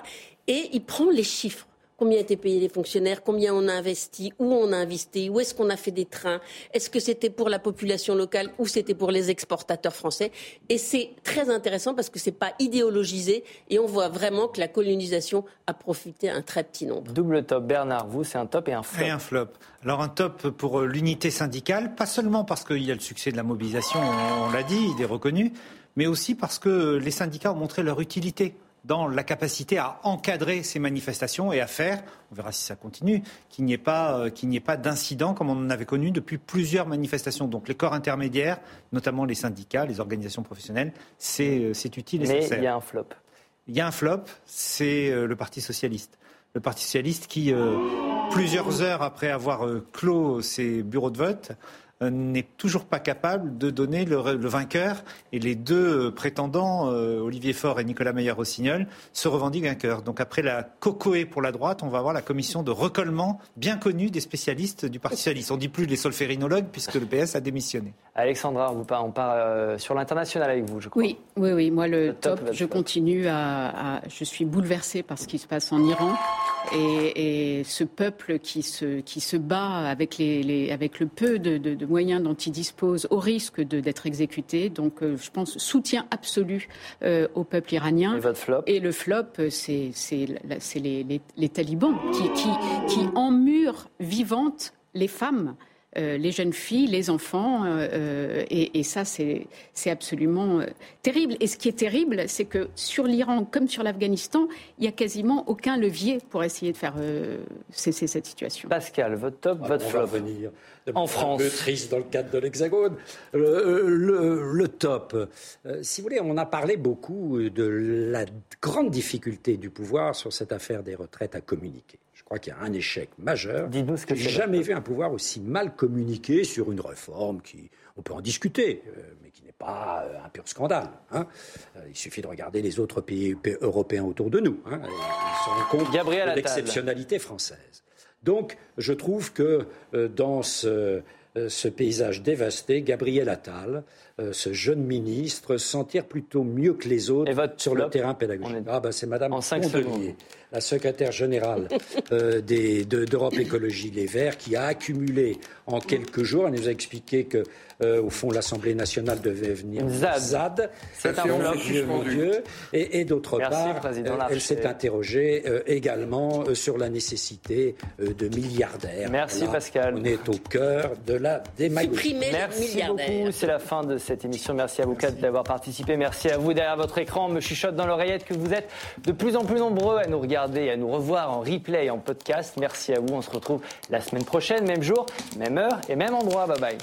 et il prend les chiffres combien étaient payés les fonctionnaires, combien on a investi, où on a investi, où est-ce qu'on a fait des trains, est-ce que c'était pour la population locale ou c'était pour les exportateurs français? Et c'est très intéressant parce que c'est pas idéologisé et on voit vraiment que la colonisation a profité à un très petit nombre. Double top, Bernard, vous c'est un top et un flop. Et un flop. Alors un top pour euh, l'unité syndicale, pas seulement parce qu'il y a le succès de la mobilisation, on l'a dit, il est reconnu, mais aussi parce que les syndicats ont montré leur utilité dans la capacité à encadrer ces manifestations et à faire, on verra si ça continue, qu'il n'y ait pas, euh, pas d'incidents comme on en avait connu depuis plusieurs manifestations. Donc les corps intermédiaires, notamment les syndicats, les organisations professionnelles, c'est, euh, utile et Mais il y a un flop. Il y a un flop, c'est euh, le Parti socialiste. Le Parti socialiste qui, plusieurs heures après avoir clos ses bureaux de vote, euh, n'est toujours pas capable de donner le, vainqueur. Et les deux euh, prétendants, euh, Olivier Faure et Nicolas Meyer-Rossignol, se revendiquent vainqueurs. Donc après la cocoé pour la droite, on va avoir la commission de recollement bien connue des spécialistes du Parti socialiste. On dit plus les solférinologues puisque le PS a démissionné. Alexandra, on part, sur l'international avec vous, je crois. Oui, oui, oui. Moi, le, top, je continue à, Je suis bouleversée par ce qui se passe en Iran et, ce peuple qui se, qui se bat avec, les, avec le peu de, de moyens dont il dispose au risque d'être exécuté. Donc, euh, je pense, soutien absolu euh, au peuple iranien. Et votre flop? Et le flop, euh, c'est les, les, talibans qui, qui, qui emmurent vivantes les femmes. Les jeunes filles, les enfants, et, et, ça, c'est absolument terrible. Et ce qui est terrible, c'est que sur l'Iran, comme sur l'Afghanistan, il n'y a quasiment aucun levier pour essayer de faire cesser cette situation. Pascal, votre top, votre flop en France. Un peu triste dans le cadre de l'Hexagone. Le, top. Euh, si vous voulez, on a parlé beaucoup de la grande difficulté du pouvoir sur cette affaire des retraites à communiquer. Je crois qu'il y a un échec majeur. Dites-nous ce que J'ai jamais vu un pouvoir aussi mal communiqué sur une réforme qui, on peut en discuter, euh, mais qui n'est pas euh, un pur scandale. Hein. il suffit de regarder les autres pays européens autour de nous. Hein. Ils se rendent compte de l'exceptionnalité française. Donc, je trouve que euh, dans ce, euh, ce, paysage dévasté, Gabriel Attal, euh, ce jeune ministre, sentir plutôt mieux que les autres sur le terrain pédagogique. Ah, ben, c'est Madame Pondelier, la secrétaire générale <laughs> d'Europe Écologie Les Verts, qui a accumulé en quelques jours, elle nous a expliqué que euh, au fond, l'Assemblée nationale devait venir ZAD. ZAD. C'est un mon Dieu. Et, d'autre part, elle s'est interrogée euh, également euh, sur la nécessité de milliardaires. Merci Pascal. On est au cœur de la démagogie. Merci beaucoup. C'est la fin de Merci à vous d'avoir participé. Merci à vous derrière votre écran. Me chuchote dans l'oreillette que vous êtes de plus en plus nombreux à nous regarder à nous revoir en replay et en podcast. Merci à vous. On se retrouve la semaine prochaine, même jour, même heure et même endroit. Bye bye.